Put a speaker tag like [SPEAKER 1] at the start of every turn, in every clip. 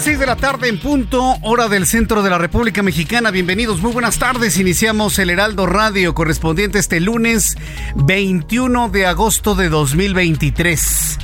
[SPEAKER 1] Las 6 de la tarde en punto, hora del centro de la República Mexicana. Bienvenidos, muy buenas tardes. Iniciamos el Heraldo Radio correspondiente este lunes 21 de agosto de 2023.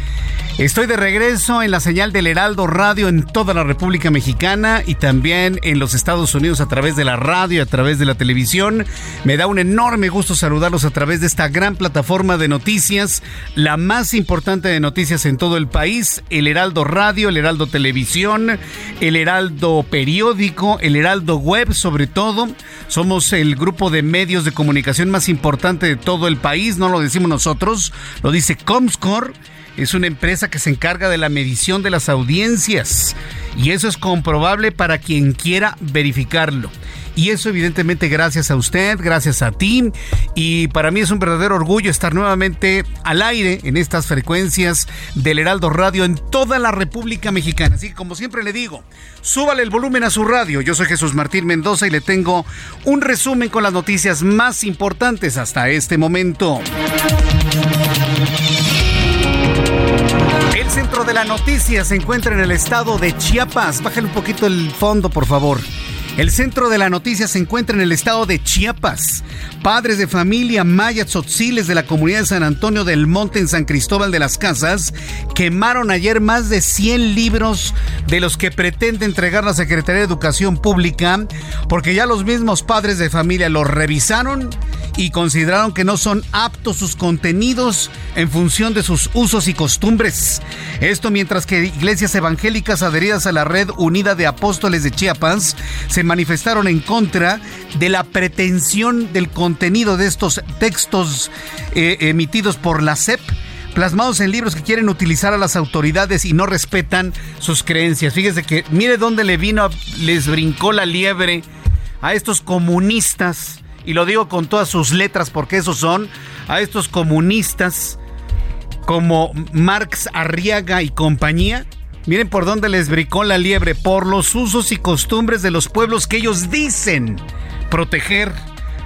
[SPEAKER 1] Estoy de regreso en la señal del Heraldo Radio en toda la República Mexicana y también en los Estados Unidos a través de la radio, a través de la televisión. Me da un enorme gusto saludarlos a través de esta gran plataforma de noticias, la más importante de noticias en todo el país, el Heraldo Radio, el Heraldo Televisión, el Heraldo Periódico, el Heraldo Web sobre todo. Somos el grupo de medios de comunicación más importante de todo el país, no lo decimos nosotros, lo dice Comscore es una empresa que se encarga de la medición de las audiencias y eso es comprobable para quien quiera verificarlo. Y eso evidentemente gracias a usted, gracias a ti. Y para mí es un verdadero orgullo estar nuevamente al aire en estas frecuencias del Heraldo Radio en toda la República Mexicana. Así que como siempre le digo, súbale el volumen a su radio. Yo soy Jesús Martín Mendoza y le tengo un resumen con las noticias más importantes hasta este momento. Centro de la noticia se encuentra en el estado de Chiapas. Bájale un poquito el fondo, por favor. El centro de la noticia se encuentra en el estado de Chiapas. Padres de familia maya tzotziles de la comunidad de San Antonio del Monte en San Cristóbal de las Casas quemaron ayer más de 100 libros de los que pretende entregar la Secretaría de Educación Pública porque ya los mismos padres de familia los revisaron y consideraron que no son aptos sus contenidos en función de sus usos y costumbres. Esto mientras que iglesias evangélicas adheridas a la Red Unida de Apóstoles de Chiapas se manifestaron en contra de la pretensión del contenido de estos textos eh, emitidos por la SEP plasmados en libros que quieren utilizar a las autoridades y no respetan sus creencias. Fíjese que mire dónde le vino, les brincó la liebre a estos comunistas, y lo digo con todas sus letras porque esos son, a estos comunistas como Marx Arriaga y compañía, Miren por dónde les bricó la liebre, por los usos y costumbres de los pueblos que ellos dicen proteger.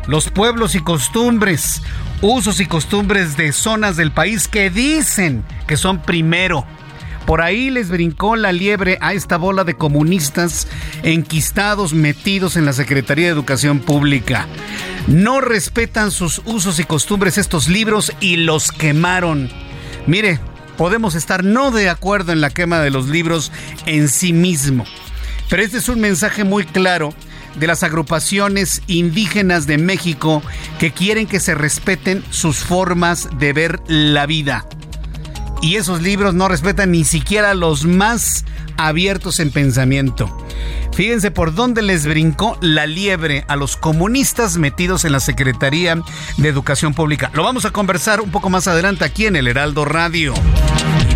[SPEAKER 1] Los pueblos y costumbres, usos y costumbres de zonas del país que dicen que son primero. Por ahí les brincó la liebre a esta bola de comunistas enquistados metidos en la Secretaría de Educación Pública. No respetan sus usos y costumbres estos libros y los quemaron. Mire, podemos estar no de acuerdo en la quema de los libros en sí mismo. Pero este es un mensaje muy claro de las agrupaciones indígenas de México que quieren que se respeten sus formas de ver la vida. Y esos libros no respetan ni siquiera los más abiertos en pensamiento. Fíjense por dónde les brincó la liebre a los comunistas metidos en la Secretaría de Educación Pública. Lo vamos a conversar un poco más adelante aquí en el Heraldo Radio.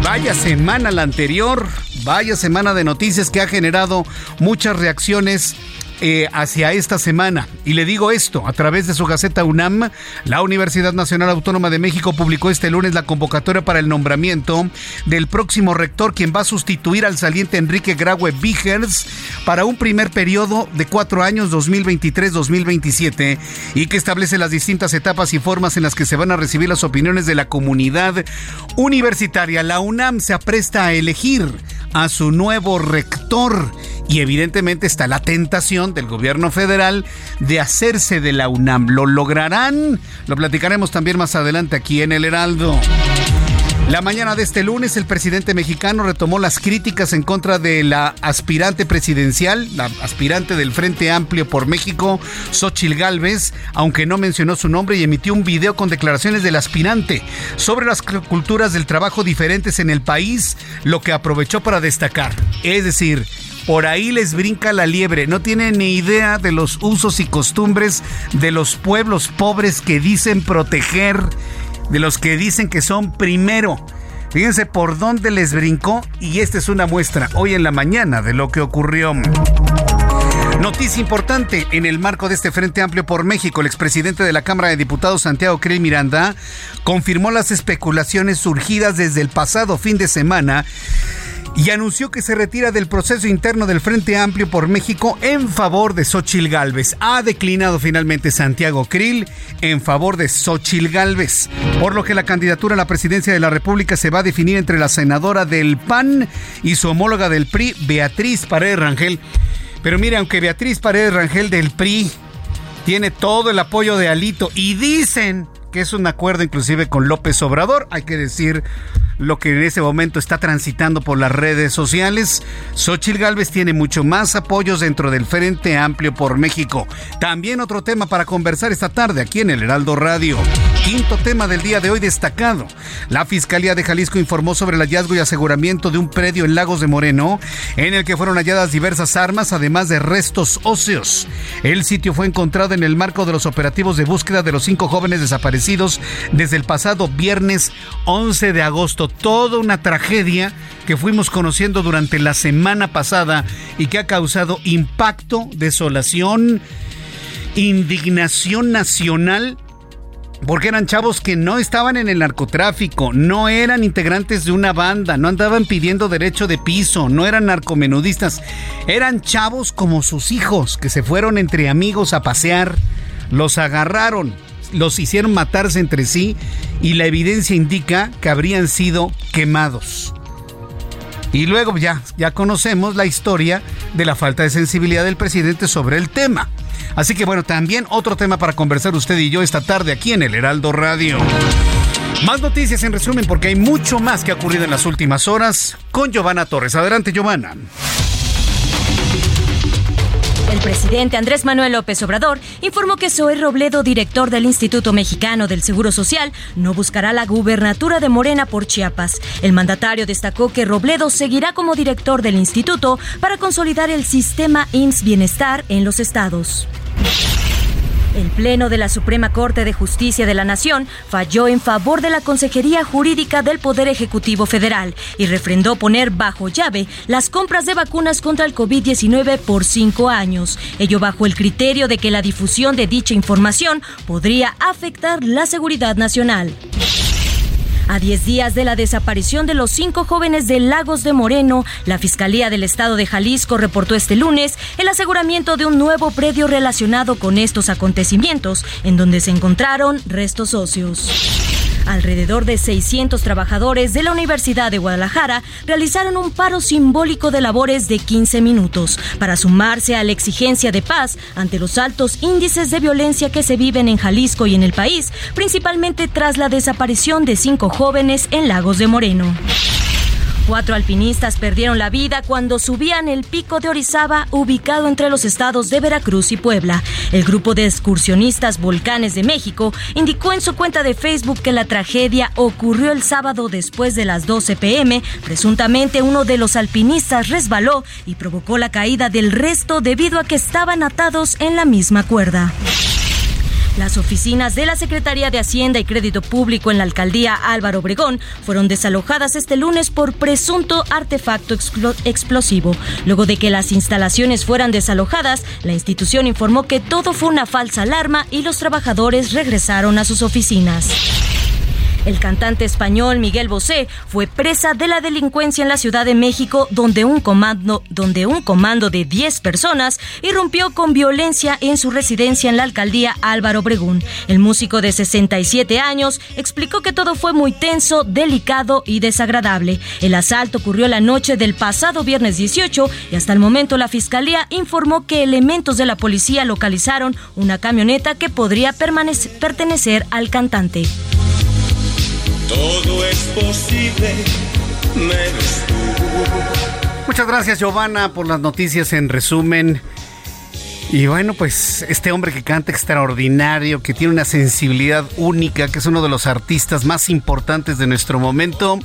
[SPEAKER 1] vaya semana la anterior, vaya semana de noticias que ha generado muchas reacciones eh, hacia esta semana. Y le digo esto, a través de su Gaceta UNAM, la Universidad Nacional Autónoma de México publicó este lunes la convocatoria para el nombramiento del próximo rector, quien va a sustituir al saliente Enrique Graue Vigers para un primer periodo de cuatro años, 2023-2027, y que establece las distintas etapas y formas en las que se van a recibir las opiniones de la comunidad universitaria. La UNAM se apresta a elegir a su nuevo rector y evidentemente está la tentación del gobierno federal de hacerse de la UNAM. ¿Lo lograrán? Lo platicaremos también más adelante aquí en el Heraldo. La mañana de este lunes, el presidente mexicano retomó las críticas en contra de la aspirante presidencial, la aspirante del Frente Amplio por México, Xochil Gálvez, aunque no mencionó su nombre y emitió un video con declaraciones del aspirante sobre las culturas del trabajo diferentes en el país, lo que aprovechó para destacar. Es decir, por ahí les brinca la liebre. No tienen ni idea de los usos y costumbres de los pueblos pobres que dicen proteger de los que dicen que son primero. Fíjense por dónde les brincó y esta es una muestra hoy en la mañana de lo que ocurrió. Noticia importante en el marco de este Frente Amplio por México, el expresidente de la Cámara de Diputados, Santiago Creel Miranda, confirmó las especulaciones surgidas desde el pasado fin de semana y anunció que se retira del proceso interno del Frente Amplio por México en favor de Xochil Gálvez. Ha declinado finalmente Santiago Krill en favor de Xochil Gálvez, por lo que la candidatura a la presidencia de la República se va a definir entre la senadora del PAN y su homóloga del PRI, Beatriz Paredes Rangel. Pero mire, aunque Beatriz Paredes Rangel del PRI tiene todo el apoyo de Alito y dicen que es un acuerdo inclusive con López Obrador, hay que decir lo que en ese momento está transitando por las redes sociales. Xochitl Gálvez tiene mucho más apoyos dentro del Frente Amplio por México. También otro tema para conversar esta tarde aquí en el Heraldo Radio. Quinto tema del día de hoy destacado. La Fiscalía de Jalisco informó sobre el hallazgo y aseguramiento de un predio en Lagos de Moreno, en el que fueron halladas diversas armas, además de restos óseos. El sitio fue encontrado en el marco de los operativos de búsqueda de los cinco jóvenes desaparecidos desde el pasado viernes 11 de agosto toda una tragedia que fuimos conociendo durante la semana pasada y que ha causado impacto, desolación, indignación nacional porque eran chavos que no estaban en el narcotráfico, no eran integrantes de una banda, no andaban pidiendo derecho de piso, no eran narcomenudistas, eran chavos como sus hijos que se fueron entre amigos a pasear, los agarraron, los hicieron matarse entre sí y la evidencia indica que habrían sido quemados. Y luego ya, ya conocemos la historia de la falta de sensibilidad del presidente sobre el tema. Así que bueno, también otro tema para conversar usted y yo esta tarde aquí en el Heraldo Radio. Más noticias en resumen porque hay mucho más que ha ocurrido en las últimas horas con Giovanna Torres. Adelante, Giovanna.
[SPEAKER 2] El presidente Andrés Manuel López Obrador informó que Zoe Robledo, director del Instituto Mexicano del Seguro Social, no buscará la gubernatura de Morena por Chiapas. El mandatario destacó que Robledo seguirá como director del instituto para consolidar el sistema IMSS Bienestar en los estados. El Pleno de la Suprema Corte de Justicia de la Nación falló en favor de la Consejería Jurídica del Poder Ejecutivo Federal y refrendó poner bajo llave las compras de vacunas contra el COVID-19 por cinco años. Ello bajo el criterio de que la difusión de dicha información podría afectar la seguridad nacional. A 10 días de la desaparición de los cinco jóvenes de Lagos de Moreno, la Fiscalía del Estado de Jalisco reportó este lunes el aseguramiento de un nuevo predio relacionado con estos acontecimientos, en donde se encontraron restos óseos. Alrededor de 600 trabajadores de la Universidad de Guadalajara realizaron un paro simbólico de labores de 15 minutos para sumarse a la exigencia de paz ante los altos índices de violencia que se viven en Jalisco y en el país, principalmente tras la desaparición de cinco jóvenes en Lagos de Moreno. Cuatro alpinistas perdieron la vida cuando subían el pico de Orizaba, ubicado entre los estados de Veracruz y Puebla. El grupo de excursionistas Volcanes de México indicó en su cuenta de Facebook que la tragedia ocurrió el sábado después de las 12 pm. Presuntamente uno de los alpinistas resbaló y provocó la caída del resto debido a que estaban atados en la misma cuerda. Las oficinas de la Secretaría de Hacienda y Crédito Público en la alcaldía Álvaro Obregón fueron desalojadas este lunes por presunto artefacto explosivo. Luego de que las instalaciones fueran desalojadas, la institución informó que todo fue una falsa alarma y los trabajadores regresaron a sus oficinas. El cantante español Miguel Bosé fue presa de la delincuencia en la Ciudad de México, donde un comando, donde un comando de 10 personas irrumpió con violencia en su residencia en la alcaldía Álvaro Obregón. El músico de 67 años explicó que todo fue muy tenso, delicado y desagradable. El asalto ocurrió la noche del pasado viernes 18 y hasta el momento la fiscalía informó que elementos de la policía localizaron una camioneta que podría pertenecer al cantante.
[SPEAKER 3] Todo es posible, menos tú.
[SPEAKER 1] Muchas gracias, Giovanna, por las noticias en resumen. Y bueno, pues este hombre que canta extraordinario, que tiene una sensibilidad única, que es uno de los artistas más importantes de nuestro momento,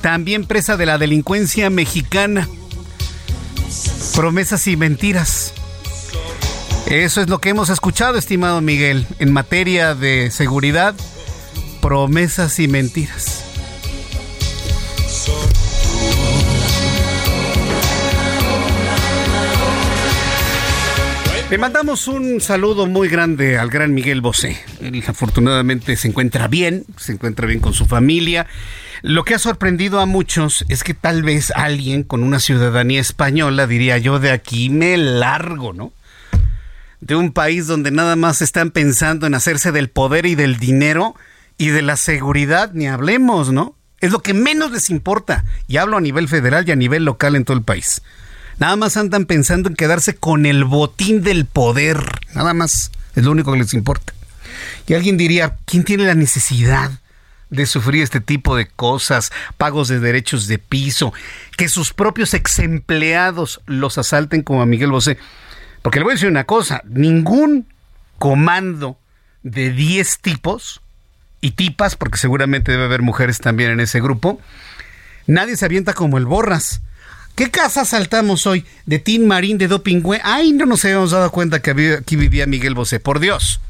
[SPEAKER 1] también presa de la delincuencia mexicana. Promesas y mentiras. Eso es lo que hemos escuchado, estimado Miguel, en materia de seguridad promesas y mentiras. Le mandamos un saludo muy grande al gran Miguel Bosé. Él afortunadamente se encuentra bien, se encuentra bien con su familia. Lo que ha sorprendido a muchos es que tal vez alguien con una ciudadanía española diría yo de aquí me largo, ¿no? De un país donde nada más están pensando en hacerse del poder y del dinero y de la seguridad ni hablemos, ¿no? Es lo que menos les importa. Y hablo a nivel federal y a nivel local en todo el país. Nada más andan pensando en quedarse con el botín del poder. Nada más. Es lo único que les importa. Y alguien diría, ¿quién tiene la necesidad de sufrir este tipo de cosas? Pagos de derechos de piso, que sus propios ex empleados los asalten como a Miguel Bosé. Porque le voy a decir una cosa, ningún comando de 10 tipos y tipas, porque seguramente debe haber mujeres también en ese grupo, nadie se avienta como el Borras. ¿Qué casa saltamos hoy? ¿De Tin Marín, de Dopingüe? Ay, no nos habíamos dado cuenta que aquí vivía Miguel Bosé. Por Dios.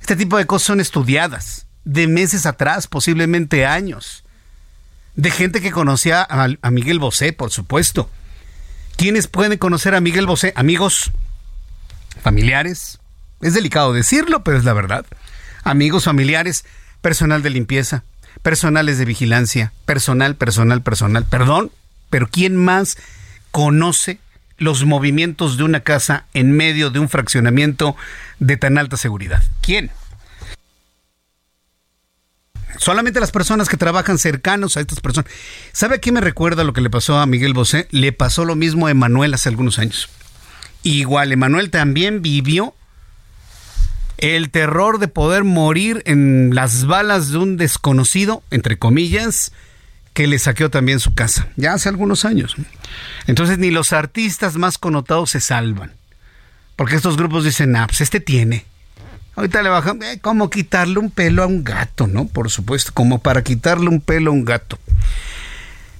[SPEAKER 1] Este tipo de cosas son estudiadas. De meses atrás, posiblemente años. De gente que conocía a, a Miguel Bosé, por supuesto. ¿Quiénes pueden conocer a Miguel Bosé? Amigos, familiares. Es delicado decirlo, pero es la verdad amigos, familiares, personal de limpieza, personales de vigilancia, personal, personal, personal. Perdón, pero ¿quién más conoce los movimientos de una casa en medio de un fraccionamiento de tan alta seguridad? ¿Quién? Solamente las personas que trabajan cercanos a estas personas. ¿Sabe a qué me recuerda lo que le pasó a Miguel Bosé? Le pasó lo mismo a Emanuel hace algunos años. Igual, Emanuel también vivió el terror de poder morir en las balas de un desconocido, entre comillas, que le saqueó también su casa, ya hace algunos años. Entonces ni los artistas más connotados se salvan, porque estos grupos dicen, ah, pues este tiene. Ahorita le bajan, eh, como quitarle un pelo a un gato, ¿no? Por supuesto, como para quitarle un pelo a un gato.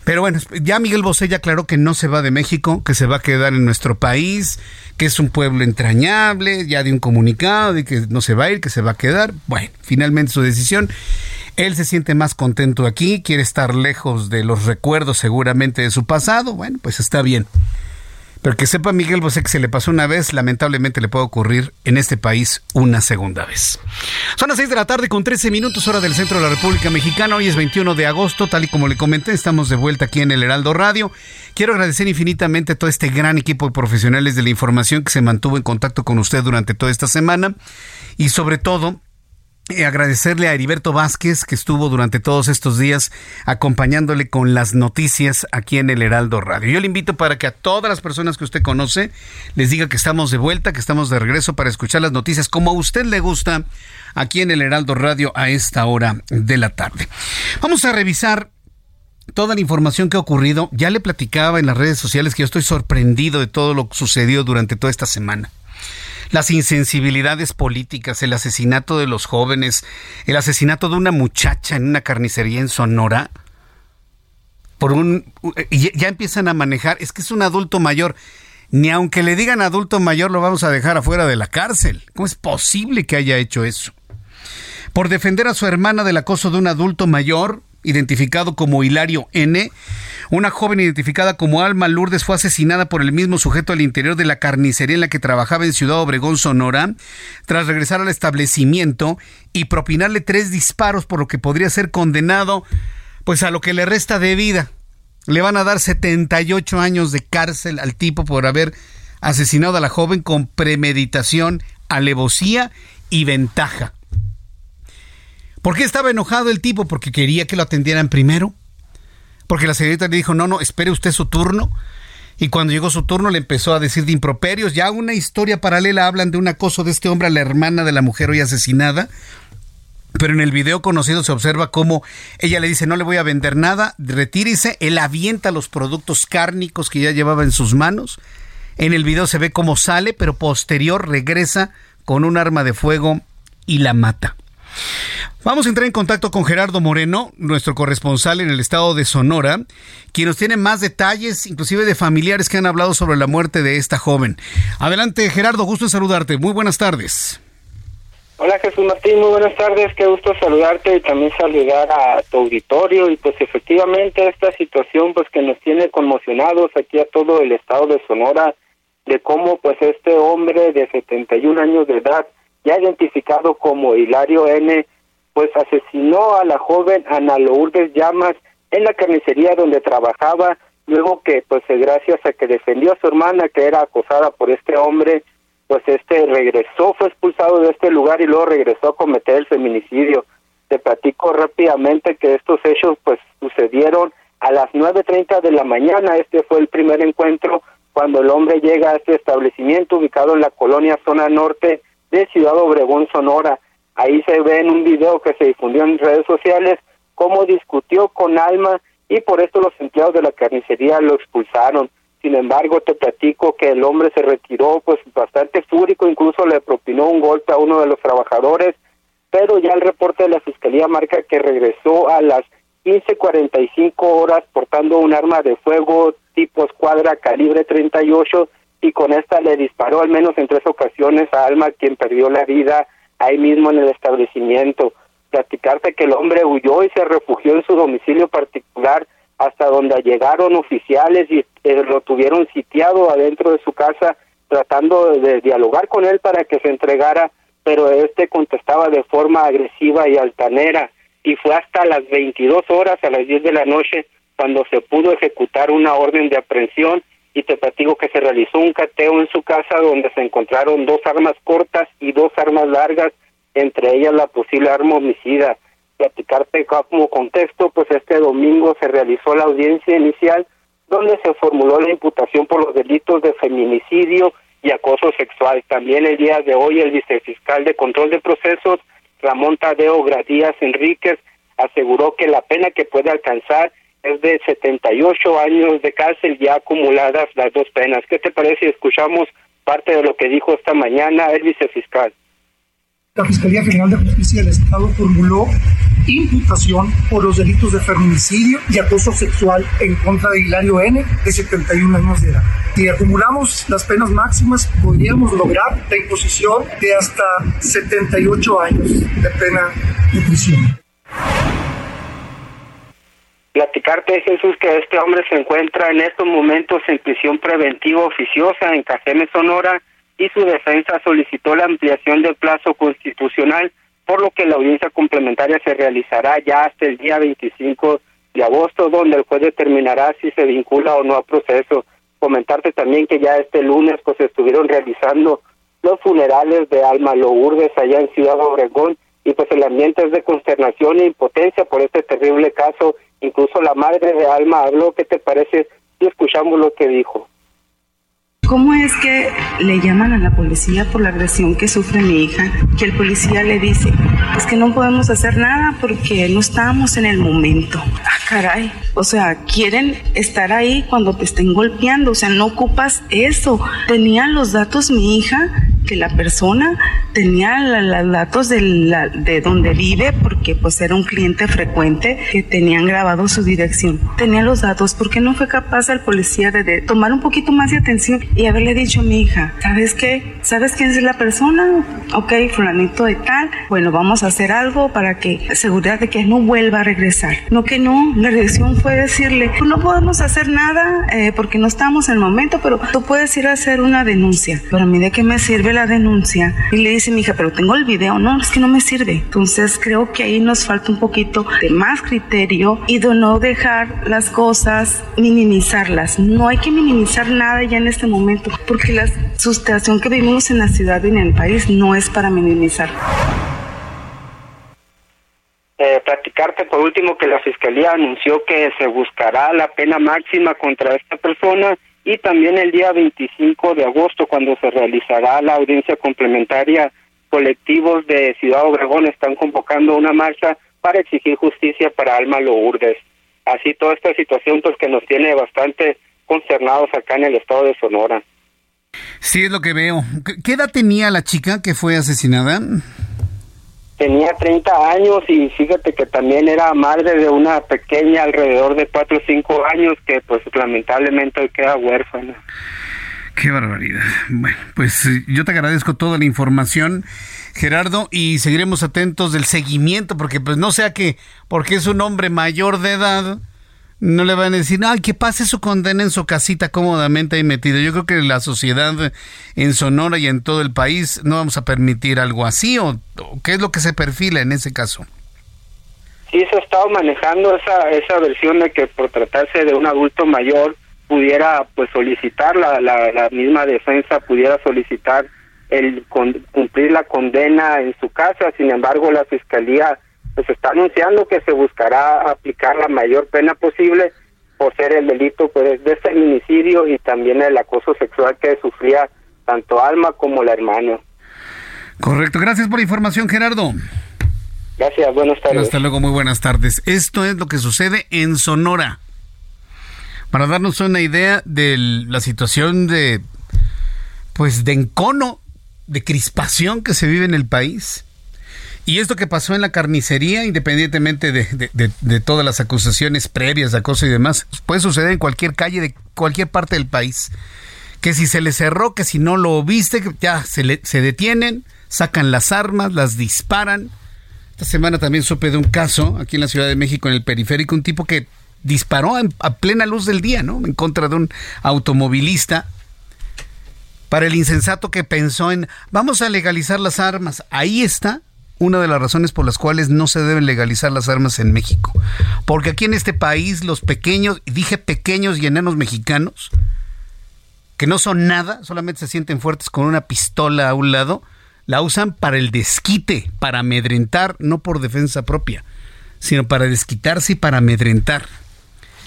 [SPEAKER 1] Pero bueno, ya Miguel Bosé ya aclaró que no se va de México, que se va a quedar en nuestro país, que es un pueblo entrañable, ya de un comunicado de que no se va a ir, que se va a quedar. Bueno, finalmente su decisión. Él se siente más contento aquí, quiere estar lejos de los recuerdos seguramente de su pasado. Bueno, pues está bien. Pero que sepa Miguel Bosé que se le pasó una vez, lamentablemente le puede ocurrir en este país una segunda vez. Son las 6 de la tarde con 13 minutos hora del centro de la República Mexicana. Hoy es 21 de agosto, tal y como le comenté, estamos de vuelta aquí en el Heraldo Radio. Quiero agradecer infinitamente a todo este gran equipo de profesionales de la información que se mantuvo en contacto con usted durante toda esta semana y sobre todo eh, agradecerle a Heriberto Vázquez que estuvo durante todos estos días acompañándole con las noticias aquí en el Heraldo Radio. Yo le invito para que a todas las personas que usted conoce les diga que estamos de vuelta, que estamos de regreso para escuchar las noticias como a usted le gusta aquí en el Heraldo Radio a esta hora de la tarde. Vamos a revisar toda la información que ha ocurrido. Ya le platicaba en las redes sociales que yo estoy sorprendido de todo lo que sucedió durante toda esta semana las insensibilidades políticas, el asesinato de los jóvenes, el asesinato de una muchacha en una carnicería en Sonora, por un ya empiezan a manejar, es que es un adulto mayor, Ni aunque le digan adulto mayor lo vamos a dejar afuera de la cárcel. ¿Cómo es posible que haya hecho eso? Por defender a su hermana del acoso de un adulto mayor, identificado como Hilario N., una joven identificada como Alma Lourdes fue asesinada por el mismo sujeto al interior de la carnicería en la que trabajaba en Ciudad Obregón, Sonora, tras regresar al establecimiento y propinarle tres disparos por lo que podría ser condenado pues a lo que le resta de vida. Le van a dar 78 años de cárcel al tipo por haber asesinado a la joven con premeditación, alevosía y ventaja. ¿Por qué estaba enojado el tipo? Porque quería que lo atendieran primero. Porque la señorita le dijo, no, no, espere usted su turno. Y cuando llegó su turno le empezó a decir de improperios. Ya una historia paralela hablan de un acoso de este hombre a la hermana de la mujer hoy asesinada. Pero en el video conocido se observa cómo ella le dice no le voy a vender nada, retírese, él avienta los productos cárnicos que ya llevaba en sus manos. En el video se ve cómo sale, pero posterior regresa con un arma de fuego y la mata. Vamos a entrar en contacto con Gerardo Moreno, nuestro corresponsal en el estado de Sonora, quien nos tiene más detalles, inclusive de familiares que han hablado sobre la muerte de esta joven. Adelante, Gerardo, gusto en saludarte. Muy buenas tardes.
[SPEAKER 4] Hola Jesús Martín, muy buenas tardes, qué gusto saludarte y también saludar a tu auditorio y pues efectivamente esta situación pues que nos tiene conmocionados aquí a todo el estado de Sonora de cómo pues este hombre de 71 años de edad ya identificado como Hilario N pues asesinó a la joven Ana Lourdes Llamas en la carnicería donde trabajaba luego que pues gracias a que defendió a su hermana que era acosada por este hombre pues este regresó, fue expulsado de este lugar y luego regresó a cometer el feminicidio. Te platico rápidamente que estos hechos pues sucedieron a las 9.30 de la mañana, este fue el primer encuentro cuando el hombre llega a este establecimiento ubicado en la colonia zona norte de Ciudad Obregón, Sonora. Ahí se ve en un video que se difundió en redes sociales cómo discutió con Alma y por esto los empleados de la carnicería lo expulsaron. Sin embargo, te platico que el hombre se retiró pues bastante fúrico, incluso le propinó un golpe a uno de los trabajadores, pero ya el reporte de la fiscalía marca que regresó a las 15:45 horas portando un arma de fuego tipo escuadra calibre 38 y con esta le disparó al menos en tres ocasiones a Alma, quien perdió la vida ahí mismo en el establecimiento. Platicarte que el hombre huyó y se refugió en su domicilio particular hasta donde llegaron oficiales y eh, lo tuvieron sitiado adentro de su casa tratando de dialogar con él para que se entregara, pero este contestaba de forma agresiva y altanera y fue hasta las 22 horas a las 10 de la noche cuando se pudo ejecutar una orden de aprehensión y te platico que se realizó un cateo en su casa donde se encontraron dos armas cortas y dos armas largas, entre ellas la posible arma homicida platicarte como contexto, pues este domingo se realizó la audiencia inicial donde se formuló la imputación por los delitos de feminicidio y acoso sexual. También el día de hoy el vicefiscal de control de procesos, Ramón Tadeo Gradías Enríquez, aseguró que la pena que puede alcanzar es de 78 años de cárcel ya acumuladas las dos penas. ¿Qué te parece si escuchamos parte de lo que dijo esta mañana el vicefiscal?
[SPEAKER 5] La Fiscalía General de Justicia del Estado formuló imputación por los delitos de feminicidio y acoso sexual en contra de Hilario N., de 71 años de edad. Si acumulamos las penas máximas, podríamos lograr la imposición de hasta 78 años de pena de prisión.
[SPEAKER 4] Platicarte, Jesús, que este hombre se encuentra en estos momentos en prisión preventiva oficiosa en Cajeme, Sonora, y su defensa solicitó la ampliación del plazo constitucional, por lo que la audiencia complementaria se realizará ya hasta el día 25 de agosto, donde el juez determinará si se vincula o no al proceso. Comentarte también que ya este lunes pues estuvieron realizando los funerales de Alma Lourdes allá en Ciudad Obregón y pues el ambiente es de consternación e impotencia por este terrible caso. Incluso la madre de Alma habló, ¿qué te parece si escuchamos lo que dijo?
[SPEAKER 6] ¿Cómo es que le llaman a la policía por la agresión que sufre mi hija? Que el policía le dice, es que no podemos hacer nada porque no estamos en el momento. Ah, caray. O sea, quieren estar ahí cuando te estén golpeando. O sea, no ocupas eso. Tenía los datos mi hija, que la persona tenía los datos de, la, de donde vive, porque pues era un cliente frecuente que tenían grabado su dirección. Tenía los datos porque no fue capaz el policía de, tomar un poquito más de atención y haberle dicho a mi hija, ¿sabes qué? ¿Sabes quién es la persona? Ok, fulanito de tal. Bueno, vamos a hacer algo para que seguridad de que no vuelva a regresar. No que no, la reacción fue decirle, no podemos hacer nada eh, porque no estamos en el momento, pero tú puedes ir a hacer una denuncia. Pero a mí de qué me sirve la denuncia? Y le dice mi hija, pero tengo el video. No, es que no me sirve. Entonces creo que ahí nos falta un poquito de más criterio y de no dejar las cosas, minimizarlas. No hay que minimizar nada ya en este momento porque la situación que vivimos en la ciudad y en el país no es para minimizar.
[SPEAKER 4] Eh, platicarte por último que la Fiscalía anunció que se buscará la pena máxima contra esta persona y también el día 25 de agosto cuando se realizará la audiencia complementaria colectivos de Ciudad Obregón están convocando una marcha para exigir justicia para Alma Lourdes. Así toda esta situación pues que nos tiene bastante concernados acá en el estado de Sonora.
[SPEAKER 1] Sí, es lo que veo. ¿Qué edad tenía la chica que fue asesinada?
[SPEAKER 4] Tenía 30 años y fíjate que también era madre de una pequeña alrededor de 4 o 5 años que pues lamentablemente queda huérfana.
[SPEAKER 1] Qué barbaridad. Bueno, pues eh, yo te agradezco toda la información, Gerardo, y seguiremos atentos del seguimiento, porque pues no sea que, porque es un hombre mayor de edad, no le van a decir, ay, que pase su condena en su casita cómodamente ahí metido. Yo creo que la sociedad en Sonora y en todo el país no vamos a permitir algo así, o, qué es lo que se perfila en ese caso.
[SPEAKER 4] Sí, se ha estado manejando esa, esa versión de que por tratarse de un adulto mayor, pudiera pues solicitar la, la, misma defensa pudiera solicitar el cumplir la condena en su casa. Sin embargo la fiscalía pues está anunciando que se buscará aplicar la mayor pena posible por ser el delito pues de feminicidio y también el acoso sexual que sufría tanto Alma como la hermana.
[SPEAKER 1] Correcto. Gracias por la información Gerardo.
[SPEAKER 4] Gracias buenas tardes.
[SPEAKER 1] Hasta luego muy buenas tardes. Esto es lo que sucede en Sonora para darnos una idea de la situación de, pues, de encono, de crispación que se vive en el país. Y esto que pasó en la carnicería, independientemente de, todas las acusaciones previas de acoso y demás, puede suceder en cualquier calle de cualquier parte del país. Que si se le cerró, que si no lo viste, ya se, se detienen, sacan las armas, las disparan. Esta semana también supe de un caso aquí en la Ciudad de México, en el periférico, un tipo que disparó a plena luz del día, ¿no? En contra de un automovilista. Para el insensato que pensó en, vamos a legalizar las armas. Ahí está una de las razones por las cuales no se deben legalizar las armas en México. Porque aquí en este país los pequeños, dije pequeños y enanos mexicanos, que no son nada, solamente se sienten fuertes con una pistola a un lado, la usan para el desquite, para amedrentar, no por defensa propia, sino para desquitarse y para amedrentar.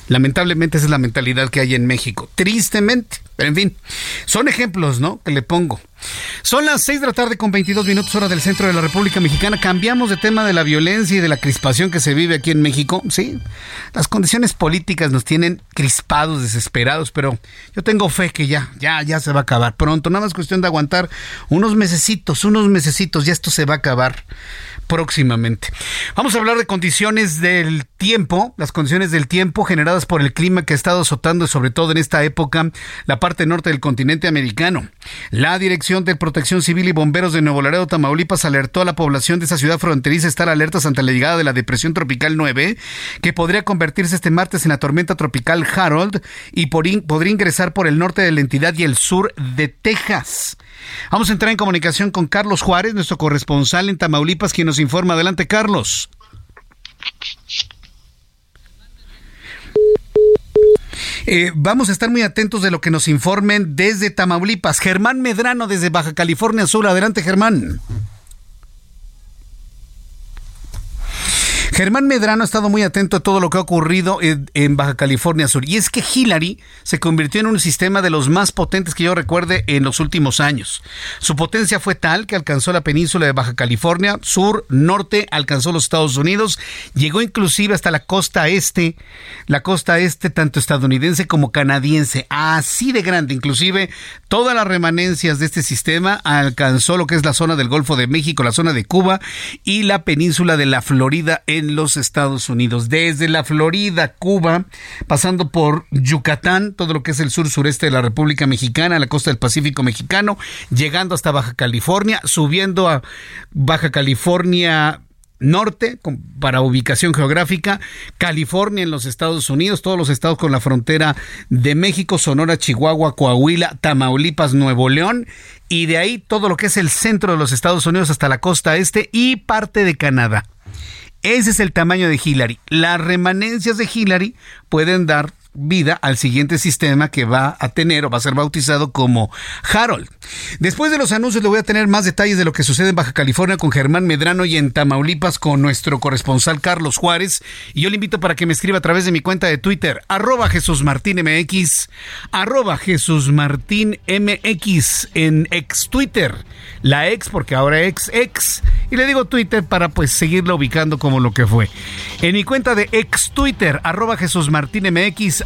[SPEAKER 1] Lamentablemente esa es la mentalidad que hay en México. Tristemente. Pero en fin, son ejemplos, ¿no? Que le pongo. Son las 6 de la tarde con 22 minutos hora del centro de la República Mexicana. Cambiamos de tema de la violencia y de la crispación que se vive aquí en México. Sí, las condiciones políticas nos tienen crispados, desesperados, pero yo tengo fe que ya, ya, ya se va a acabar pronto. Nada más cuestión de aguantar unos mesecitos, unos mesecitos, ya esto se va a acabar próximamente. Vamos a hablar de condiciones del tiempo, las condiciones del tiempo generadas por el clima que ha estado azotando, sobre todo en esta época, la parte norte del continente americano. La Dirección de Protección Civil y Bomberos de Nuevo Laredo, Tamaulipas, alertó a la población de esa ciudad fronteriza a estar alertas ante la llegada de la depresión tropical 9, que podría convertirse este martes en la tormenta tropical Harold y podría ingresar por el norte de la entidad y el sur de Texas. Vamos a entrar en comunicación con Carlos Juárez, nuestro corresponsal en Tamaulipas, quien nos informa. Adelante, Carlos. Eh, vamos a estar muy atentos de lo que nos informen desde Tamaulipas. Germán Medrano desde Baja California Sur. Adelante, Germán. Germán Medrano ha estado muy atento a todo lo que ha ocurrido en, Baja California Sur. Y es que Hillary se convirtió en un sistema de los más potentes que yo recuerde en los últimos años. Su potencia fue tal que alcanzó la península de Baja California Sur, norte, alcanzó los Estados Unidos, llegó inclusive hasta la costa este, la costa este tanto estadounidense como canadiense. Así de grande, inclusive todas las remanencias de este sistema alcanzó lo que es la zona del Golfo de México, la zona de Cuba y la península de la Florida los Estados Unidos. Desde la Florida, Cuba, pasando por Yucatán, todo lo que es el sur sureste de la República Mexicana, la costa del Pacífico mexicano, llegando hasta Baja California, subiendo a Baja California norte para ubicación geográfica, California en los Estados Unidos, todos los estados con la frontera de México, Sonora, Chihuahua, Coahuila, Tamaulipas, Nuevo León y de ahí todo lo que es el centro de los Estados Unidos hasta la costa este y parte de Canadá. Ese es el tamaño de Hillary. Las remanencias de Hillary pueden dar vida al siguiente sistema que va a tener o va a ser bautizado como Harold. Después de los anuncios le voy a tener más detalles de lo que sucede en Baja California con Germán Medrano y en Tamaulipas con nuestro corresponsal Carlos Juárez. Y yo le invito para que me escriba a través de mi cuenta de Twitter, arroba Jesús Martín MX, arroba Jesús Martín MX en ex Twitter, la ex porque ahora ex ex. Y le digo Twitter para pues seguirlo ubicando como lo que fue. En mi cuenta de ex Twitter, arroba Jesús Martín MX,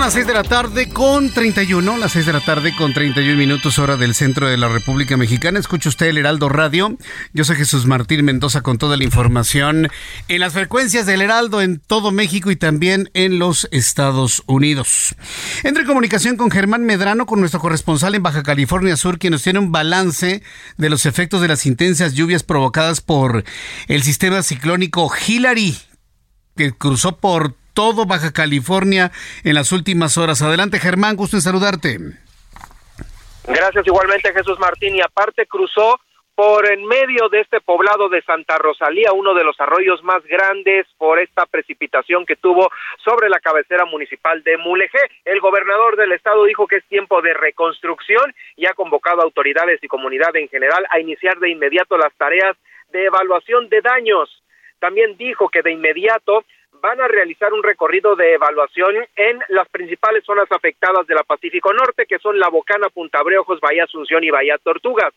[SPEAKER 1] las 6 de la tarde con 31, las 6 de la tarde con 31 minutos hora del centro de la República Mexicana. Escucha usted el Heraldo Radio. Yo soy Jesús Martín Mendoza con toda la información en las frecuencias del Heraldo en todo México y también en los Estados Unidos. Entre en comunicación con Germán Medrano, con nuestro corresponsal en Baja California Sur, quien nos tiene un balance de los efectos de las intensas lluvias provocadas por el sistema ciclónico Hillary que cruzó por todo Baja California en las últimas horas. Adelante, Germán, gusto en saludarte.
[SPEAKER 7] Gracias igualmente, Jesús Martín. Y aparte cruzó por en medio de este poblado de Santa Rosalía, uno de los arroyos más grandes por esta precipitación que tuvo sobre la cabecera municipal de Mulegé. El gobernador del estado dijo que es tiempo de reconstrucción y ha convocado a autoridades y comunidad en general a iniciar de inmediato las tareas de evaluación de daños. También dijo que de inmediato van a realizar un recorrido de evaluación en las principales zonas afectadas de la Pacífico Norte, que son La Bocana, Punta Breojos, Bahía Asunción y Bahía Tortugas.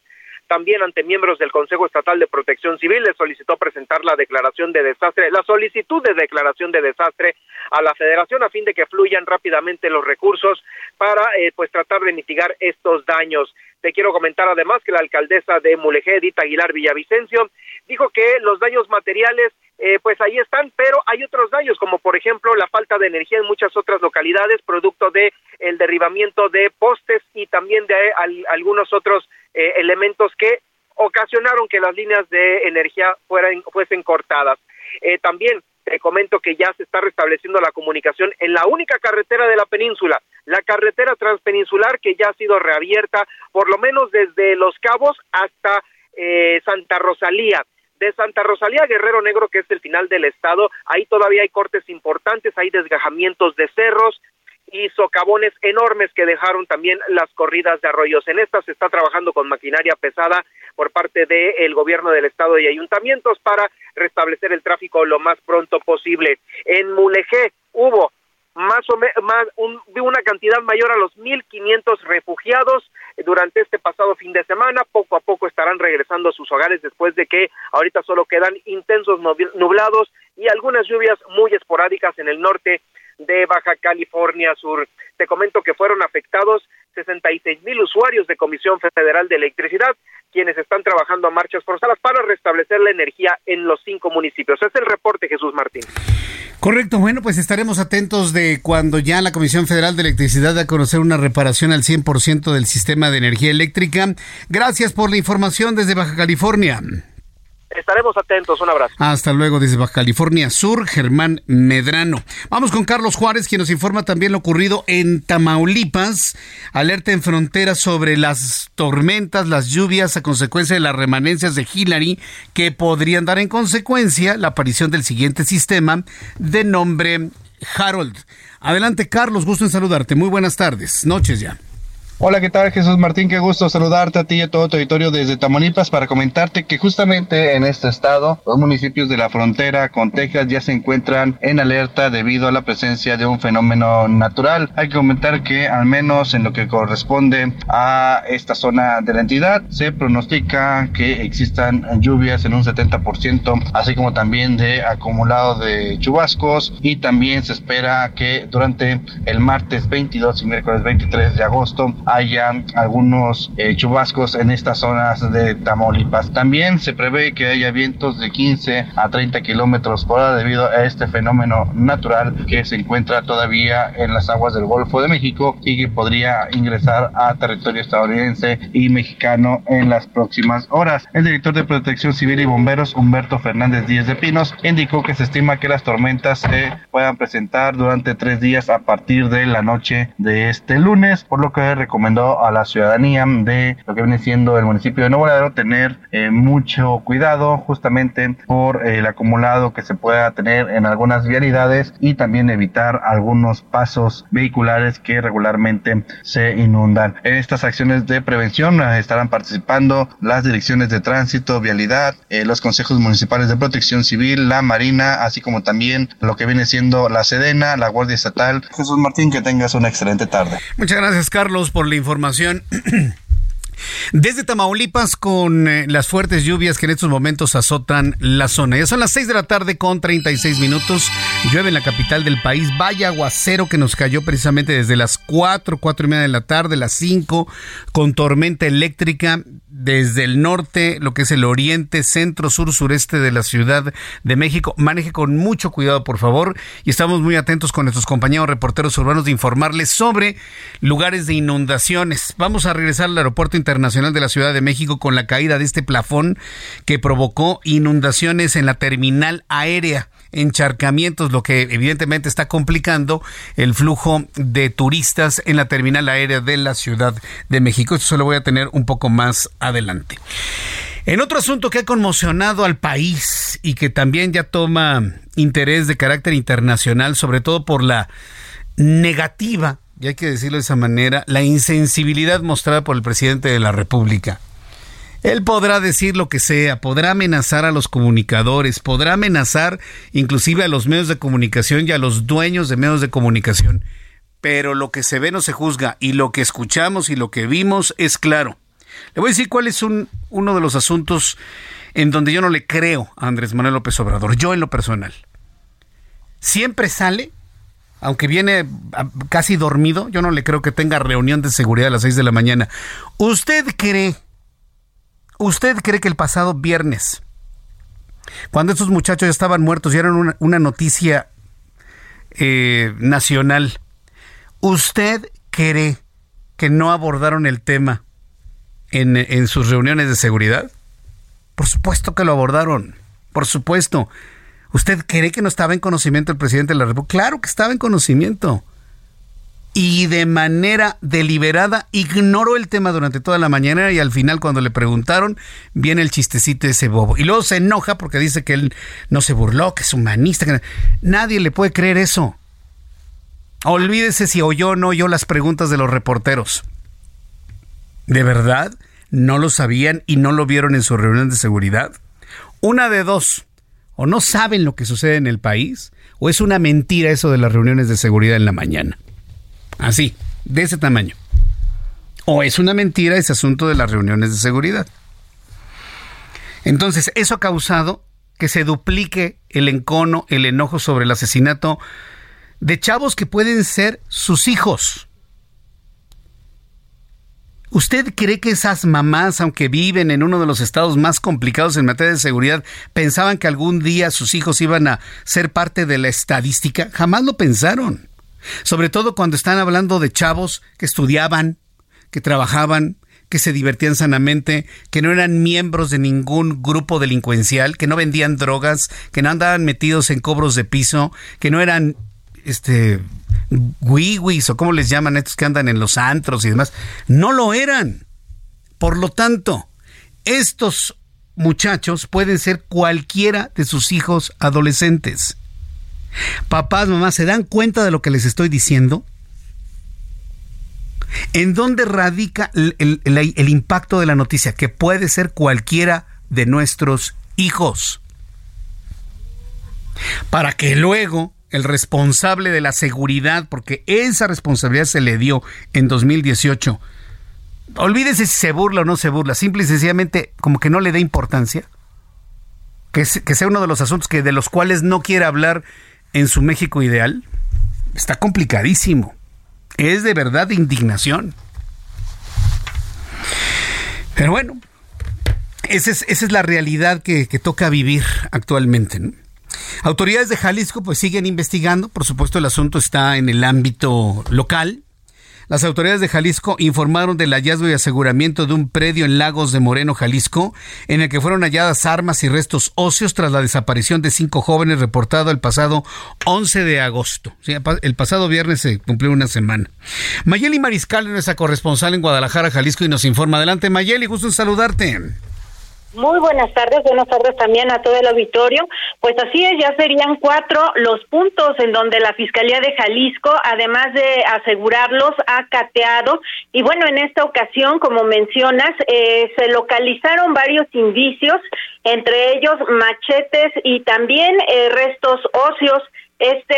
[SPEAKER 7] También ante miembros del Consejo Estatal de Protección Civil le solicitó presentar la declaración de desastre, la solicitud de declaración de desastre a la Federación a fin de que fluyan rápidamente los recursos para eh, pues tratar de mitigar estos daños. Te quiero comentar además que la alcaldesa de Mulegé, Edith Aguilar Villavicencio, dijo que los daños materiales eh, pues ahí están, pero hay otros daños, como por ejemplo la falta de energía en muchas otras localidades, producto de el derribamiento de postes y también de algunos otros eh, elementos que ocasionaron que las líneas de energía fueran, fuesen cortadas. Eh, también te comento que ya se está restableciendo la comunicación en la única carretera de la península, la carretera transpeninsular que ya ha sido reabierta por lo menos desde Los Cabos hasta Santa Rosalía de Santa Rosalía Guerrero Negro, que es el final del estado, ahí todavía hay cortes importantes, hay desgajamientos de cerros, y socavones enormes que dejaron también las corridas de arroyos. En esta se está trabajando con maquinaria pesada por parte del gobierno del estado y ayuntamientos para restablecer el tráfico lo más pronto posible. En Mulegé hubo más o más una cantidad mayor a los 1.500 refugiados durante este pasado fin de semana. Poco a poco estarán regresando a sus hogares después de que ahorita solo quedan intensos nublados y algunas lluvias muy esporádicas en el norte de Baja California Sur. Te comento que fueron afectados 66 mil usuarios de Comisión Federal de Electricidad, quienes están trabajando a marchas forzadas para restablecer la energía en los cinco municipios. Es el reporte, Jesús Martín.
[SPEAKER 1] Correcto, bueno, pues estaremos atentos de cuando ya la Comisión Federal de Electricidad da a conocer una reparación al 100% del sistema de energía eléctrica. Gracias por la información desde Baja California.
[SPEAKER 7] Estaremos atentos. Un abrazo.
[SPEAKER 1] Hasta luego desde Baja California Sur, Germán Medrano. Vamos con Carlos Juárez, quien nos informa también lo ocurrido en Tamaulipas. Alerta en frontera sobre las tormentas, las lluvias a consecuencia de las remanencias de Hillary que podrían dar en consecuencia la aparición del siguiente sistema de nombre Harold. Adelante, Carlos. Gusto en saludarte. Muy buenas tardes. Noches ya.
[SPEAKER 8] Hola, ¿qué tal Jesús Martín? Qué gusto saludarte a ti y a todo tu auditorio desde Tamaulipas para comentarte que justamente en este estado los municipios de la frontera con Texas ya se encuentran en alerta debido a la presencia de un fenómeno natural. Hay que comentar que al menos en lo que corresponde a esta zona de la entidad se pronostica que existan lluvias en un 70%, así como también de acumulado de chubascos y también se espera que durante el martes 22 y miércoles 23 de agosto haya algunos eh, chubascos en estas zonas de Tamaulipas. También se prevé que haya vientos de 15 a 30 kilómetros por hora debido a este fenómeno natural que se encuentra todavía en las aguas del Golfo de México y que podría ingresar a territorio estadounidense y mexicano en las próximas horas. El director de Protección Civil y Bomberos, Humberto Fernández Díez de Pinos, indicó que se estima que las tormentas se puedan presentar durante tres días a partir de la noche de este lunes, por lo que recomendó a la ciudadanía de lo que viene siendo el municipio de Nuevo Laredo tener eh, mucho cuidado justamente por el acumulado que se pueda tener en algunas vialidades y también evitar algunos pasos vehiculares que regularmente se inundan. En estas acciones de prevención eh, estarán participando las direcciones de tránsito, vialidad, eh, los consejos municipales de protección civil, la Marina, así como también lo que viene siendo la Sedena, la Guardia Estatal. Jesús Martín, que tengas una excelente tarde.
[SPEAKER 1] Muchas gracias, Carlos, por la información. Desde Tamaulipas con eh, las fuertes lluvias que en estos momentos azotan la zona. Ya son las 6 de la tarde con 36 minutos. Llueve en la capital del país. Vaya aguacero que nos cayó precisamente desde las 4, 4 y media de la tarde, las 5, con tormenta eléctrica desde el norte, lo que es el oriente, centro, sur, sureste de la Ciudad de México. Maneje con mucho cuidado, por favor. Y estamos muy atentos con nuestros compañeros reporteros urbanos de informarles sobre lugares de inundaciones. Vamos a regresar al aeropuerto internacional de la Ciudad de México con la caída de este plafón que provocó inundaciones en la terminal aérea encharcamientos, lo que evidentemente está complicando el flujo de turistas en la terminal aérea de la Ciudad de México. Esto se lo voy a tener un poco más adelante. En otro asunto que ha conmocionado al país y que también ya toma interés de carácter internacional, sobre todo por la negativa, y hay que decirlo de esa manera, la insensibilidad mostrada por el presidente de la República él podrá decir lo que sea, podrá amenazar a los comunicadores, podrá amenazar inclusive a los medios de comunicación y a los dueños de medios de comunicación. Pero lo que se ve no se juzga y lo que escuchamos y lo que vimos es claro. Le voy a decir cuál es un, uno de los asuntos en donde yo no le creo a Andrés Manuel López Obrador, yo en lo personal. Siempre sale, aunque viene casi dormido, yo no le creo que tenga reunión de seguridad a las 6 de la mañana. ¿Usted cree ¿Usted cree que el pasado viernes, cuando estos muchachos ya estaban muertos y eran una, noticia eh, nacional, ¿usted cree que no abordaron el tema en, en sus reuniones de seguridad? Por supuesto que lo abordaron, por supuesto. ¿Usted cree que no estaba en conocimiento el presidente de la República? Claro que estaba en conocimiento. y de manera deliberada ignoró el tema durante toda la mañana y al final cuando le preguntaron viene el chistecito de ese bobo. Y luego se enoja porque dice que él no se burló, que es humanista. Que... Nadie le puede creer eso. Olvídese si oyó o no oyó las preguntas de los reporteros. ¿De verdad? ¿No lo sabían y no lo vieron en su reunión de seguridad? Una de dos. O no saben lo que sucede en el país, o es una mentira eso de las reuniones de seguridad en la mañana. Así, de ese tamaño. O es una mentira ese asunto de las reuniones de seguridad. Entonces, eso ha causado que se duplique el encono, el enojo sobre el asesinato de chavos que pueden ser sus hijos. ¿Usted cree que esas mamás, aunque viven en uno de los estados más complicados en materia de seguridad, pensaban que algún día sus hijos iban a ser parte de la estadística? Jamás lo pensaron. Sobre todo cuando están hablando de chavos que estudiaban, que trabajaban, que se divertían sanamente, que no eran miembros de ningún grupo delincuencial, que no vendían drogas, que no andaban metidos en cobros de piso, que no eran este wiwis o como les llaman estos que andan en los antros y demás, no lo eran. Por lo tanto, estos muchachos pueden ser cualquiera de sus hijos adolescentes. Papás, mamás, ¿se dan cuenta de lo que les estoy diciendo? ¿En dónde radica el, el, impacto de la noticia? Que puede ser cualquiera de nuestros hijos. Para que luego el responsable de la seguridad, porque esa responsabilidad se le dio en 2018, olvídese si se burla o no se burla, simple y sencillamente como que no le dé importancia, que, que sea uno de los asuntos que de los cuales no quiere hablar en su México ideal, está complicadísimo. Es de verdad indignación. Pero bueno, esa es, esa es la realidad que, que toca vivir actualmente. Autoridades de Jalisco pues siguen investigando, por supuesto el asunto está en el ámbito local, las autoridades de Jalisco informaron del hallazgo y aseguramiento de un predio en Lagos de Moreno, Jalisco, en el que fueron halladas armas y restos óseos tras la desaparición de cinco jóvenes reportado el pasado 11 de agosto. El pasado viernes se cumplió una semana. Mayeli Mariscal es nuestra corresponsal en Guadalajara, Jalisco, y nos informa. Adelante, Mayeli, gusto en saludarte.
[SPEAKER 9] Muy buenas tardes, buenas tardes también a todo el auditorio. Pues así es, ya serían cuatro los puntos en donde la Fiscalía de Jalisco, además de asegurarlos, ha cateado. Y bueno, en esta ocasión, como mencionas, eh, se localizaron varios indicios, entre ellos machetes y también eh, restos óseos este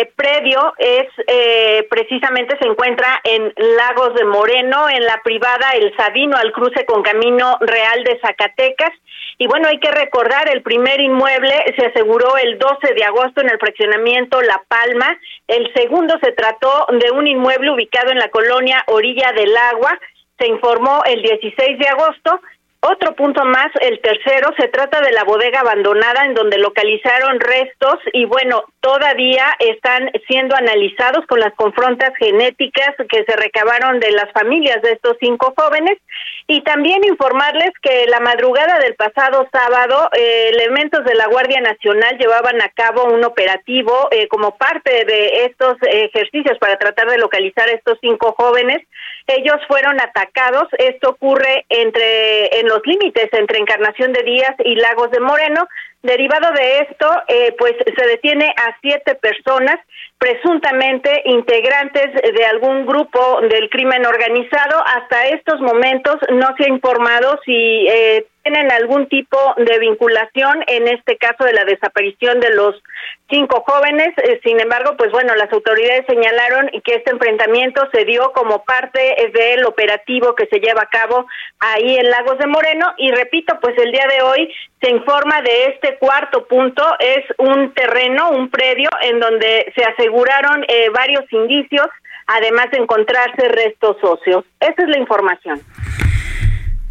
[SPEAKER 9] eh, predio es eh, precisamente se encuentra en Lagos de Moreno, en la privada El Sabino, al cruce con Camino Real de Zacatecas. Y bueno, hay que recordar, el primer inmueble se aseguró el 12 de agosto en el fraccionamiento La Palma. El segundo se trató de un inmueble ubicado en la colonia Orilla del Agua. Se informó el 16 de agosto otro punto más, el tercero, se trata de la bodega abandonada en donde localizaron restos y bueno, todavía están siendo analizados con las confrontas genéticas que se recabaron de las familias de estos cinco jóvenes y también informarles que la madrugada del pasado sábado eh, elementos de la Guardia Nacional llevaban a cabo un operativo eh, como parte de estos ejercicios para tratar de localizar a estos cinco jóvenes. Ellos fueron atacados. Esto ocurre entre en los límites entre Encarnación de Díaz y Lagos de Moreno. Derivado de esto, eh, pues se detiene a siete personas, presuntamente integrantes de algún grupo del crimen organizado. Hasta estos momentos no se ha informado si eh, tienen algún tipo de vinculación en este caso de la desaparición de los cinco jóvenes. Eh, sin embargo, pues bueno, las autoridades señalaron que este enfrentamiento se dio como parte del operativo que se lleva a cabo ahí en Lagos de Moreno y repito, pues el día de hoy se informa de este cuarto punto, es un terreno, un predio en donde se aseguraron eh, varios indicios, además de encontrarse restos óseos. Esa es la información.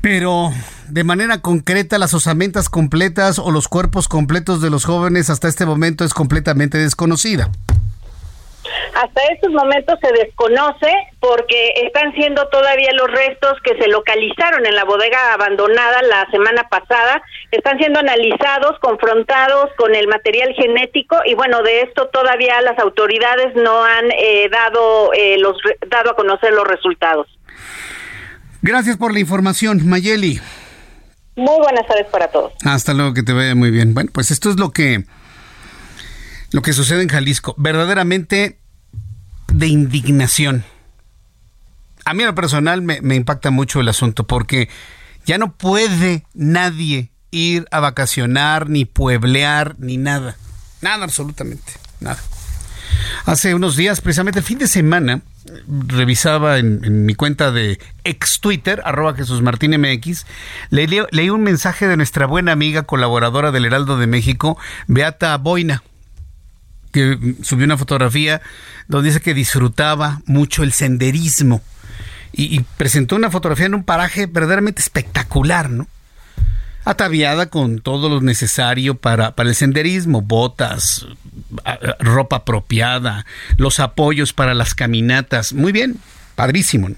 [SPEAKER 1] Pero de manera concreta, las osamentas completas o los cuerpos completos de los jóvenes hasta este momento es completamente desconocida.
[SPEAKER 9] Hasta estos momentos se desconoce porque están siendo todavía los restos que se localizaron en la bodega abandonada la semana pasada, están siendo analizados, confrontados con el material genético y bueno, de esto todavía las autoridades no han eh, dado, eh, los, dado a conocer los resultados.
[SPEAKER 1] Gracias por la información, Mayeli.
[SPEAKER 9] Muy buenas tardes para todos.
[SPEAKER 1] Hasta luego, que te vaya muy bien. Bueno, pues esto es lo que lo que sucede en Jalisco, verdaderamente de indignación. A mí en lo personal me, me impacta mucho el asunto porque ya no puede nadie ir a vacacionar, ni pueblear, ni nada. Nada, absolutamente, nada. Hace unos días, precisamente el fin de semana, revisaba en, mi cuenta de ex Twitter, arroba Jesús Martín MX, leí, leí un mensaje de nuestra buena amiga colaboradora del Heraldo de México, Beata Boina que subió una fotografía donde dice que disfrutaba mucho el senderismo y, presentó una fotografía en un paraje verdaderamente espectacular, ¿no? Ataviada con todo lo necesario para, para el senderismo, botas, ropa apropiada, los apoyos para las caminatas. Muy bien, padrísimo.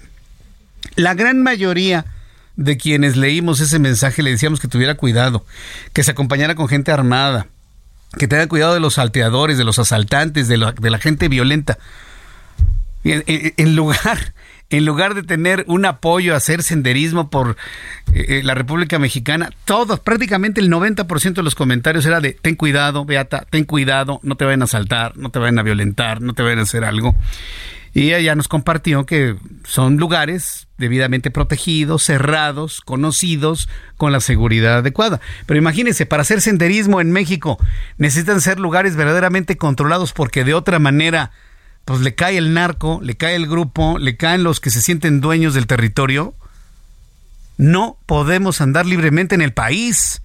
[SPEAKER 1] La gran mayoría de quienes leímos ese mensaje le decíamos que tuviera cuidado, que se acompañara con gente armada, que tenga cuidado de los salteadores, de los asaltantes, de la, de la gente violenta. En, lugar, en lugar de tener un apoyo a hacer senderismo por eh, eh, la República Mexicana, todos, prácticamente el 90% de los comentarios era de ten cuidado, Beata, ten cuidado, no te vayan a asaltar, no te vayan a violentar, no te vayan a hacer algo. Y ella nos compartió que son lugares debidamente protegidos, cerrados, conocidos, con la seguridad adecuada. Pero imagínense, para hacer senderismo en México necesitan ser lugares verdaderamente controlados porque de otra manera, pues le cae el narco, le cae el grupo, le caen los que se sienten dueños del territorio. No podemos andar libremente en el país.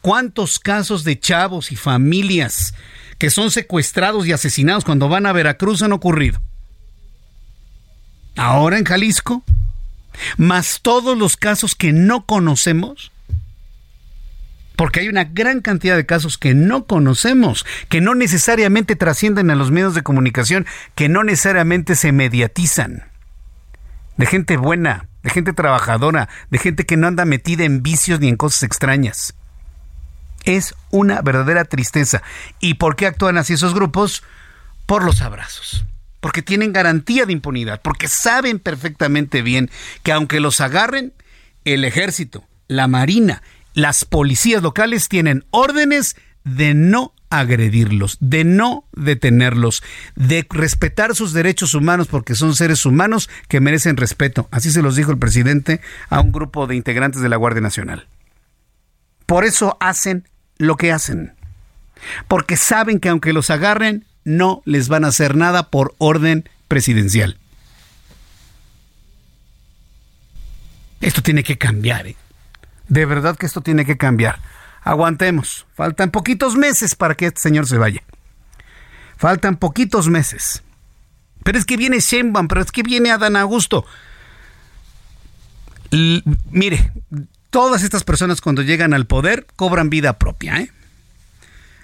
[SPEAKER 1] ¿Cuántos casos de chavos y familias que son secuestrados y asesinados cuando van a Veracruz han ocurrido? ahora en Jalisco, más todos los casos que no conocemos, porque hay una gran cantidad de casos que no conocemos, que no necesariamente trascienden a los medios de comunicación, que no necesariamente se mediatizan, de gente buena, de gente trabajadora, de gente que no anda metida en vicios ni en cosas extrañas. Es una verdadera tristeza. ¿Y por qué actúan así esos grupos? Por los abrazos porque tienen garantía de impunidad, porque saben perfectamente bien que aunque los agarren, el ejército, la marina, las policías locales tienen órdenes de no agredirlos, de no detenerlos, de respetar sus derechos humanos porque son seres humanos que merecen respeto. Así se los dijo el presidente a un grupo de integrantes de la Guardia Nacional. Por eso hacen lo que hacen. Porque saben que aunque los agarren, no les van a hacer nada por orden presidencial. Esto tiene que cambiar. ¿eh? De verdad que esto tiene que cambiar. Aguantemos. Faltan poquitos meses para que este señor se vaya. Faltan poquitos meses. Pero es que viene Sheinbaum, pero es que viene Adán Augusto. mire, todas estas personas cuando llegan al poder cobran vida propia. ¿eh?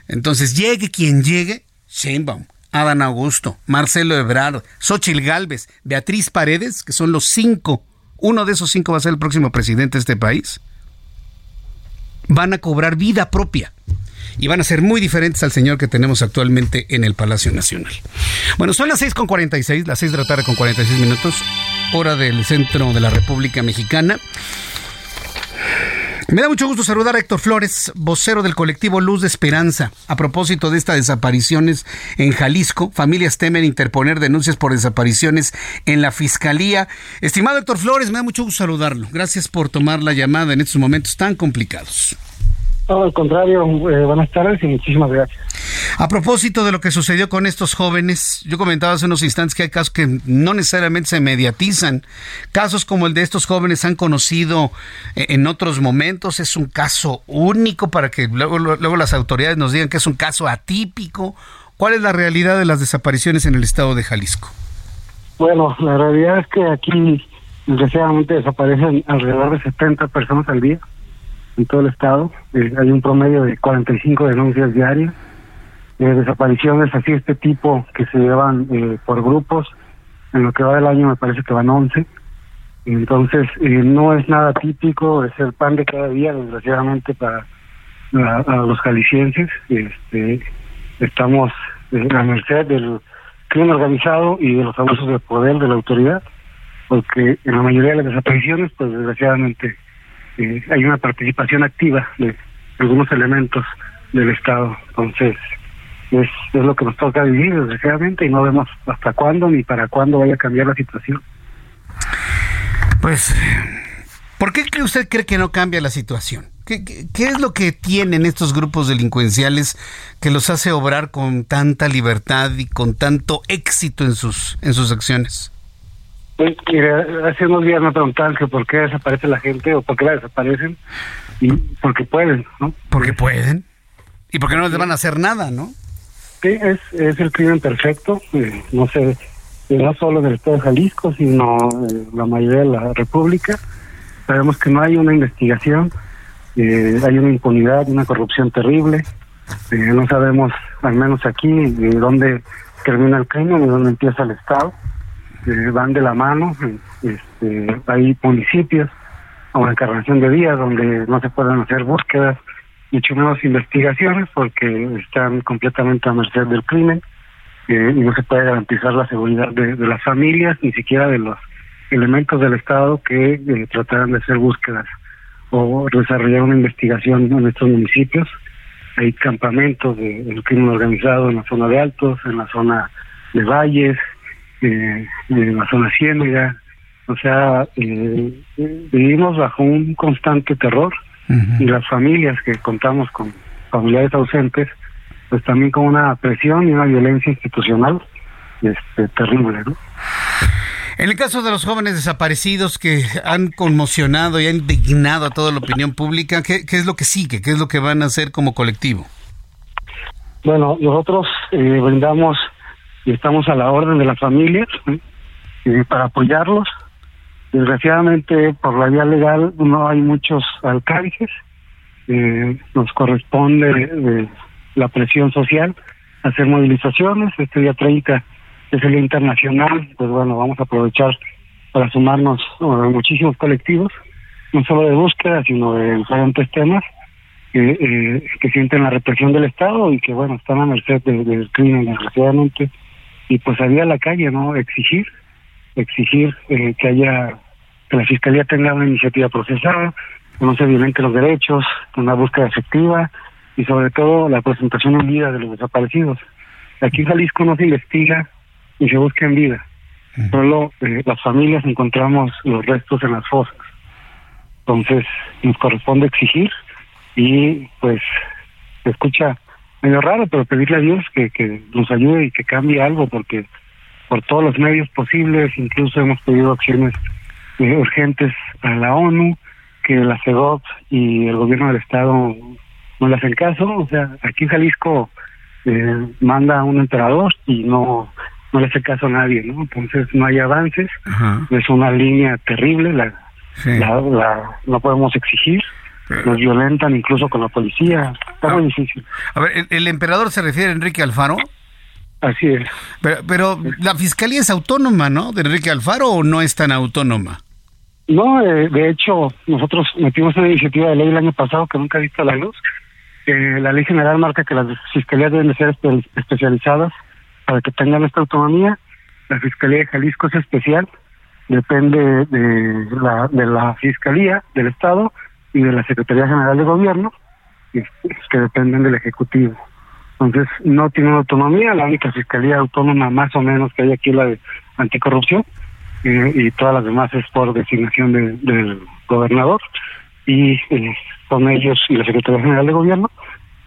[SPEAKER 1] Entonces, llegue quien llegue, Sheinbaum, Adán Augusto, Marcelo Ebrard, Xochil Gálvez, Beatriz Paredes, que son los cinco, uno de esos cinco va a ser el próximo presidente de este país, van a cobrar vida propia y van a ser muy diferentes al señor que tenemos actualmente en el Palacio Nacional. Bueno, son las 6.46, las 6 de la tarde con 46 minutos, hora del centro de la República Mexicana. Me da mucho gusto saludar a Héctor Flores, vocero del colectivo Luz de Esperanza. A propósito de estas desapariciones en Jalisco, familias temen interponer denuncias por desapariciones en la Fiscalía. Estimado Héctor Flores, me da mucho gusto saludarlo. Gracias por tomar la llamada en estos momentos tan complicados.
[SPEAKER 10] No, al contrario, eh, buenas tardes y muchísimas gracias.
[SPEAKER 1] A propósito de lo que sucedió con estos jóvenes, yo comentaba hace unos instantes que hay casos que no necesariamente se mediatizan. Casos como el de estos jóvenes han conocido eh, en otros momentos. Es un caso único para que luego, luego las autoridades nos digan que es un caso atípico. ¿Cuál es la realidad de las desapariciones en el estado de Jalisco?
[SPEAKER 10] Bueno, la realidad es que aquí desgraciadamente desaparecen alrededor de 70 personas al día en todo el estado. Eh, hay un promedio de 45 denuncias diarias. desapariciones así este tipo que se llevan eh, por grupos. En lo que va del año me parece que van 11. Entonces, eh, no es nada típico, es el pan de cada día, desgraciadamente, para los jaliscienses. Este, estamos eh, a merced del crimen organizado y de los abusos de poder de la autoridad, porque en la mayoría de las desapariciones, pues desgraciadamente, eh, hay una participación activa de algunos elementos del Estado. Entonces, es, lo que nos toca vivir, desgraciadamente, y no vemos hasta cuándo ni para cuándo vaya a cambiar la situación.
[SPEAKER 1] Pues, ¿por qué usted cree que no cambia la situación? ¿Qué, es lo que tienen estos grupos delincuenciales que los hace obrar con tanta libertad y con tanto éxito en sus, en sus acciones?
[SPEAKER 10] Pues, hace unos días me preguntaban que por qué desaparece la gente o por qué la desaparecen. Y porque pueden, ¿no?
[SPEAKER 1] Porque pueden. Y porque no les van a hacer nada, ¿no?
[SPEAKER 10] Sí, es, es el crimen perfecto. Eh, no sé, no solo del Estado de Jalisco, sino eh, la mayoría de la República. Sabemos que no hay una investigación eh, hay una impunidad, una corrupción terrible. Eh, no sabemos, al menos aquí, de dónde termina el crimen y dónde empieza el Estado. Eh, van de la mano. Este, hay municipios o encarnación de días donde no se pueden hacer búsquedas, mucho menos investigaciones, porque están completamente a merced del crimen y no se puede garantizar la seguridad de, las familias, ni siquiera de los elementos del Estado que trataran de hacer búsquedas o desarrollar una investigación en estos municipios. Hay campamentos de, del crimen organizado en la zona de Altos, en la zona de Valles, eh, en la zona Ciénaga. O sea, eh, vivimos bajo un constante terror y las familias que contamos con familiares ausentes, pues también con una presión y una violencia institucional este, terrible, ¿no?
[SPEAKER 1] En el caso de los jóvenes desaparecidos que han conmocionado y han indignado a toda la opinión pública, ¿qué, es lo que sigue? ¿Qué es lo que van a hacer como colectivo?
[SPEAKER 10] Bueno, nosotros eh, brindamos y estamos a la orden de las familias ¿eh? para apoyarlos. Desgraciadamente, por la vía legal no hay muchos alcances. Eh, nos corresponde la presión social hacer movilizaciones. Este día 30 es el internacional, pues bueno, vamos a aprovechar para sumarnos a muchísimos colectivos, no solo de búsqueda, sino de diferentes temas que, eh, que sienten la represión del Estado y que, bueno, están a merced del crimen, desgraciadamente. Y pues había la calle, ¿no? Exigir, exigir eh, que haya, que la Fiscalía tenga una iniciativa procesada, que no se violenten los derechos, una búsqueda efectiva y sobre todo la presentación en vida de los desaparecidos. Aquí en Jalisco no se investiga y se busca en vida. Solo eh, las familias encontramos los restos en las fosas. Entonces nos corresponde exigir y pues se escucha medio raro, pero pedirle a Dios que, que nos ayude y que cambie algo porque por todos los medios posibles, incluso hemos pedido acciones eh, urgentes a la ONU, que la CEDOP y el gobierno del Estado no le hacen caso. O sea, aquí en Jalisco eh, manda un emperador y no no le hace caso a nadie, ¿no? Entonces no hay avances, es una línea terrible, la, la, no podemos exigir, nos violentan incluso con la policía, está muy difícil.
[SPEAKER 1] A ver, ¿el, emperador se refiere a Enrique Alfaro?
[SPEAKER 10] Así es.
[SPEAKER 1] Pero, pero la fiscalía es autónoma, ¿no? ¿De Enrique Alfaro o no es tan autónoma?
[SPEAKER 10] No, eh, de hecho, nosotros metimos una iniciativa de ley el año pasado que nunca ha visto la luz. Eh, la ley general marca que las fiscalías deben ser especializadas para que tengan esta autonomía. La Fiscalía de Jalisco es especial, depende de la, de la Fiscalía del Estado y de la Secretaría General de Gobierno, que dependen del Ejecutivo. Entonces, no tienen autonomía, la única Fiscalía Autónoma más o menos que hay aquí es la de anticorrupción, y todas las demás es por designación del gobernador, y eh, son ellos y la Secretaría General de Gobierno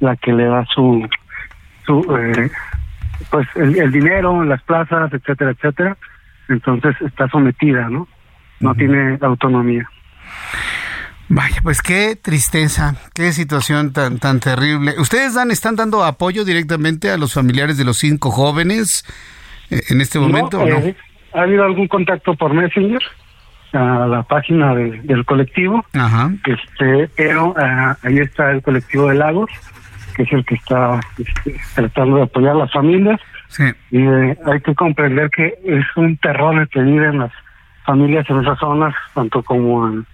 [SPEAKER 10] la que le da su, su eh, pues el, dinero en las plazas, etcétera, etcétera. Entonces está sometida, ¿no? No tiene autonomía.
[SPEAKER 1] Vaya, pues qué tristeza, qué situación tan tan terrible. ¿Ustedes dan están dando apoyo directamente a los familiares de los cinco jóvenes eh, en este momento o no? Eh,
[SPEAKER 10] ha habido algún contacto por Messenger a la página del colectivo. Ajá. Este, pero ah, ahí está el colectivo de Lagos que es el que está este, tratando de apoyar a las familias. Y eh, hay que comprender que es un terror el que viven las familias en esas zonas, tanto como en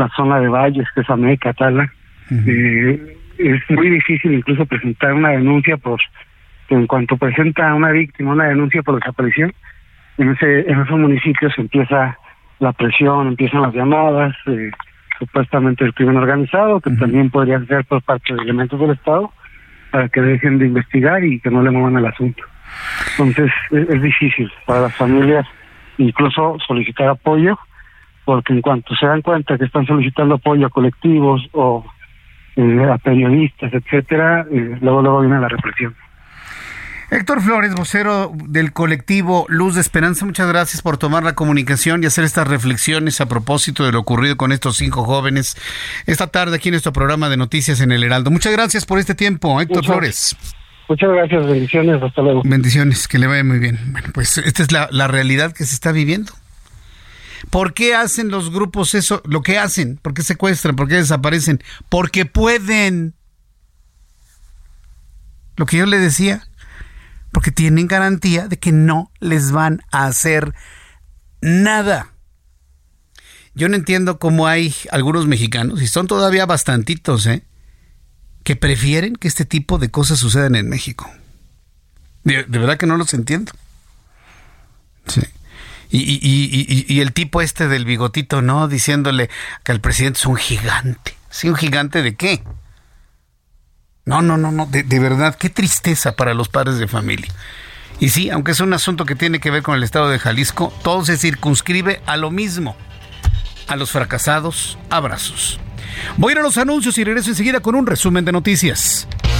[SPEAKER 10] la zona de Valles, que es América, Tala. Eh, es muy difícil incluso presentar una denuncia por en cuanto presenta una víctima una denuncia por desaparición en ese en esos municipios empieza la presión empiezan las llamadas eh, supuestamente el crimen organizado que también podría ser por parte de elementos del estado para que dejen de investigar y que no le muevan el asunto entonces es, difícil para las familias incluso solicitar apoyo porque en cuanto se dan cuenta que están solicitando apoyo a colectivos o eh, a periodistas, etcétera, eh, luego luego viene la represión.
[SPEAKER 1] Héctor Flores, vocero del colectivo Luz de Esperanza, muchas gracias por tomar la comunicación y hacer estas reflexiones a propósito de lo ocurrido con estos cinco jóvenes esta tarde aquí en nuestro programa de noticias en el Heraldo. Muchas gracias por este tiempo, Héctor Flores.
[SPEAKER 10] Muchas gracias, bendiciones, hasta luego.
[SPEAKER 1] Bendiciones, que le vaya muy bien. Bueno, pues esta es la, la realidad que se está viviendo. ¿Por qué hacen los grupos eso, lo que hacen? ¿Por qué secuestran? ¿Por qué desaparecen? Porque pueden. Lo que yo le decía, porque tienen garantía de que no les van a hacer nada. Yo no entiendo cómo hay algunos mexicanos, y son todavía bastantitos, ¿eh? que prefieren que este tipo de cosas sucedan en México. De, de verdad que no los entiendo. Sí. Y, y, y, el tipo este del bigotito, ¿no? Diciéndole que el presidente es un gigante. ¿Sí, un gigante de qué? No, no, no, no, de, de, verdad, qué tristeza para los padres de familia. Y sí, aunque es un asunto que tiene que ver con el estado de Jalisco, todo se circunscribe a lo mismo, a los fracasados abrazos. Voy a ir a los anuncios y regreso enseguida con un resumen de noticias.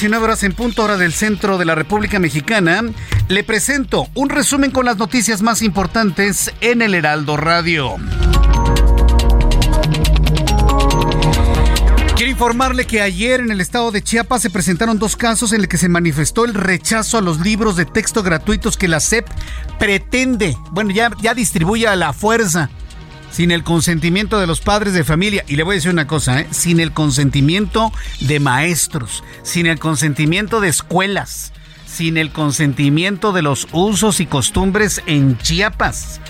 [SPEAKER 1] 19 horas en punto hora del centro de la República Mexicana, le presento un resumen con las noticias más importantes en el Heraldo Radio. Quiero informarle que ayer en el estado de Chiapas se presentaron dos casos en los que se manifestó el rechazo a los libros de texto gratuitos que la SEP pretende, bueno, ya, ya distribuye a la fuerza sin el consentimiento de los padres de familia. Y le voy a decir una cosa, ¿eh? sin el consentimiento de maestros, sin el consentimiento de escuelas, sin el consentimiento de los usos y costumbres en Chiapas.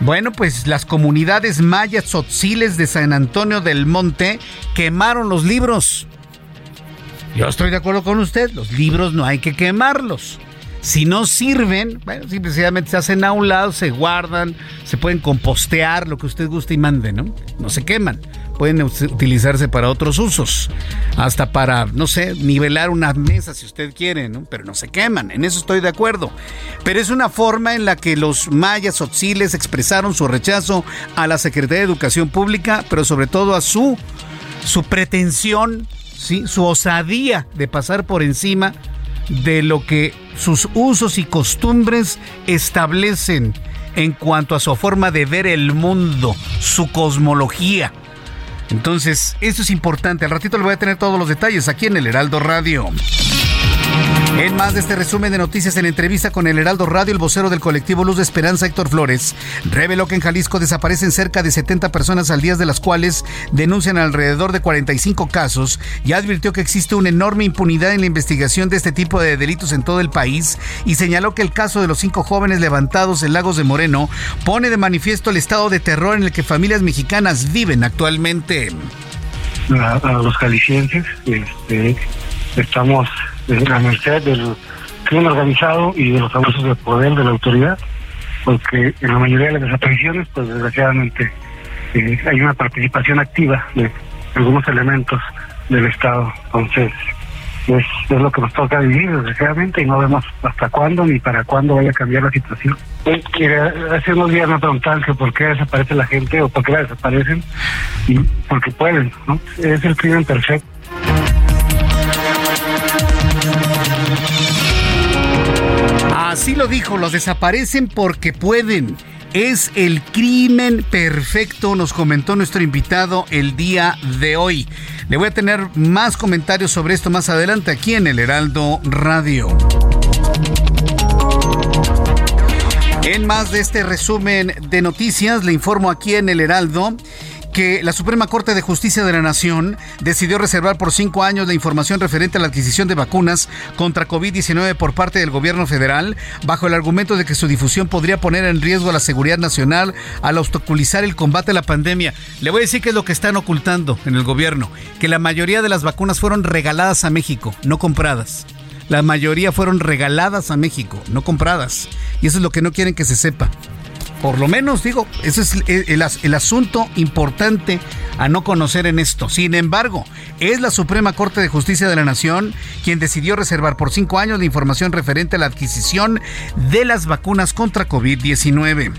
[SPEAKER 1] Bueno, pues las comunidades mayas tzotziles de San Antonio del Monte quemaron los libros. Yo estoy de acuerdo con usted, los libros no hay que quemarlos. Si no sirven, bueno, simplemente se hacen a un lado, se guardan, se pueden compostear, lo que usted guste y mande, ¿no? No se queman. Pueden utilizarse para otros usos. Hasta para, no sé, nivelar una mesa si usted quiere, ¿no? Pero no se queman. En eso estoy de acuerdo. Pero es una forma en la que los mayas otziles expresaron su rechazo a la Secretaría de Educación Pública, pero sobre todo a su, su pretensión, ¿sí? su osadía de pasar por encima de lo que sus usos y costumbres establecen en cuanto a su forma de ver el mundo, su cosmología. Entonces, eso es importante. Al ratito le voy a tener todos los detalles aquí en el Heraldo Radio. En más de este resumen de noticias en entrevista con el Heraldo Radio, el vocero del colectivo Luz de Esperanza, Héctor Flores, reveló que en Jalisco desaparecen cerca de 70 personas al día, de las cuales denuncian alrededor de 45 casos, y advirtió que existe una enorme impunidad en la investigación de este tipo de delitos en todo el país, y señaló que el caso de los cinco jóvenes levantados en Lagos de Moreno pone de manifiesto el estado de terror en el que familias mexicanas viven actualmente.
[SPEAKER 10] A, los jaliscienses, este, estamos la merced del crimen organizado y de los abusos de poder de la autoridad, porque en la mayoría de las desapariciones, pues desgraciadamente eh, hay una participación activa de algunos elementos del Estado. Entonces, es, lo que nos toca vivir, desgraciadamente, y no vemos hasta cuándo ni para cuándo vaya a cambiar la situación. hace unos días me preguntaban que por qué desaparece la gente o por qué la desaparecen, y porque pueden, ¿no? Es el crimen perfecto.
[SPEAKER 1] Así lo dijo, los desaparecen porque pueden. Es el crimen perfecto, nos comentó nuestro invitado el día de hoy. Le voy a tener más comentarios sobre esto más adelante aquí en el Heraldo Radio. En más de este resumen de noticias, le informo aquí en el Heraldo que la Suprema Corte de Justicia de la Nación decidió reservar por cinco años la información referente a la adquisición de vacunas contra COVID-19 por parte del gobierno federal, bajo el argumento de que su difusión podría poner en riesgo la seguridad nacional al obstaculizar el combate a la pandemia. Le voy a decir qué es lo que están ocultando en el gobierno, que la mayoría de las vacunas fueron regaladas a México, no compradas. La mayoría fueron regaladas a México, no compradas. Y eso es lo que no quieren que se sepa. Por lo menos, digo, ese es el, asunto importante a no conocer en esto. Sin embargo, es la Suprema Corte de Justicia de la Nación quien decidió reservar por cinco años la información referente a la adquisición de las vacunas contra COVID-19.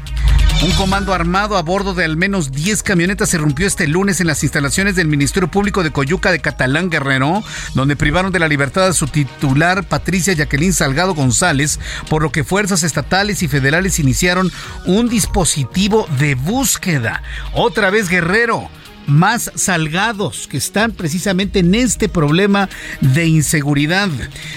[SPEAKER 1] Un comando armado a bordo de al menos 10 camionetas se rompió este lunes en las instalaciones del Ministerio Público de Coyuca de Catalán Guerrero, donde privaron de la libertad a su titular Patricia Jacqueline Salgado González, por lo que fuerzas estatales y federales iniciaron un dispositivo de búsqueda. Otra vez Guerrero más salgados que están precisamente en este problema de inseguridad.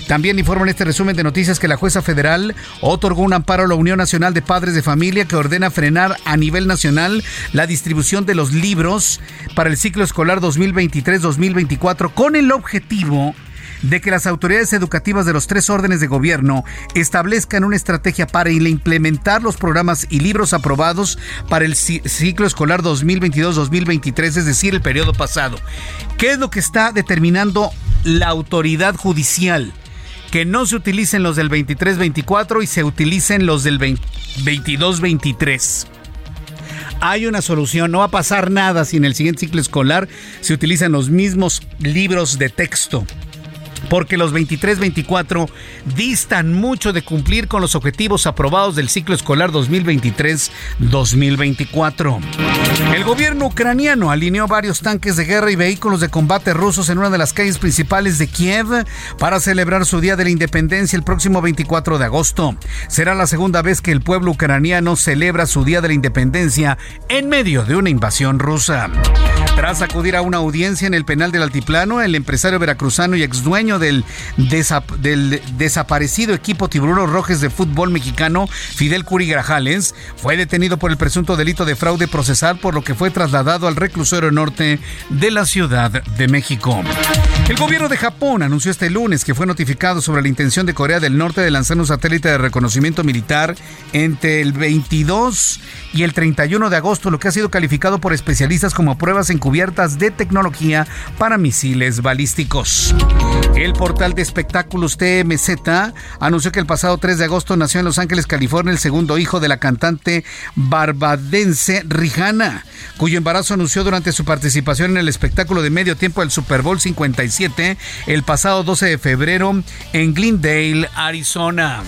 [SPEAKER 1] También informan este resumen de noticias que la jueza federal otorgó un amparo a la Unión Nacional de Padres de Familia que ordena frenar a nivel nacional la distribución de los libros para el ciclo escolar 2023-2024 con el objetivo de que las autoridades educativas de los tres órdenes de gobierno establezcan una estrategia para implementar los programas y libros aprobados para el ciclo escolar 2022-2023, es decir, el periodo pasado. ¿Qué es lo que está determinando la autoridad judicial? Que no se utilicen los del 23-24 y se utilicen los del 22-23 hay una solución, no va a pasar nada si en el siguiente ciclo escolar se utilizan los mismos libros de texto porque los 23-24 distan mucho de cumplir con los objetivos aprobados del ciclo escolar 2023-2024. El gobierno ucraniano alineó varios tanques de guerra y vehículos de combate rusos en una de las calles principales de Kiev para celebrar su Día de la Independencia el próximo 24 de agosto. Será la segunda vez que el pueblo ucraniano celebra su Día de la Independencia en medio de una invasión rusa. Tras acudir a una audiencia en el penal del Altiplano, el empresario veracruzano y ex dueño del, del desaparecido equipo Tiburones Rojes de fútbol mexicano, Fidel Curi Grajales, fue detenido por el presunto delito de fraude procesal, por lo que fue trasladado al reclusorio norte de la Ciudad de México. El gobierno de Japón anunció este lunes que fue notificado sobre la intención de Corea del Norte de lanzar un satélite de reconocimiento militar entre el 22 y el 31 de agosto, lo que ha sido calificado por especialistas como pruebas en cubiertas de tecnología para misiles balísticos. El portal de espectáculos TMZ anunció que el pasado 3 de agosto nació en Los Ángeles, California, el segundo hijo de la cantante barbadense Rihanna, cuyo embarazo anunció durante su participación en el espectáculo de medio tiempo del Super Bowl 57 el pasado 12 de febrero en Glendale, Arizona.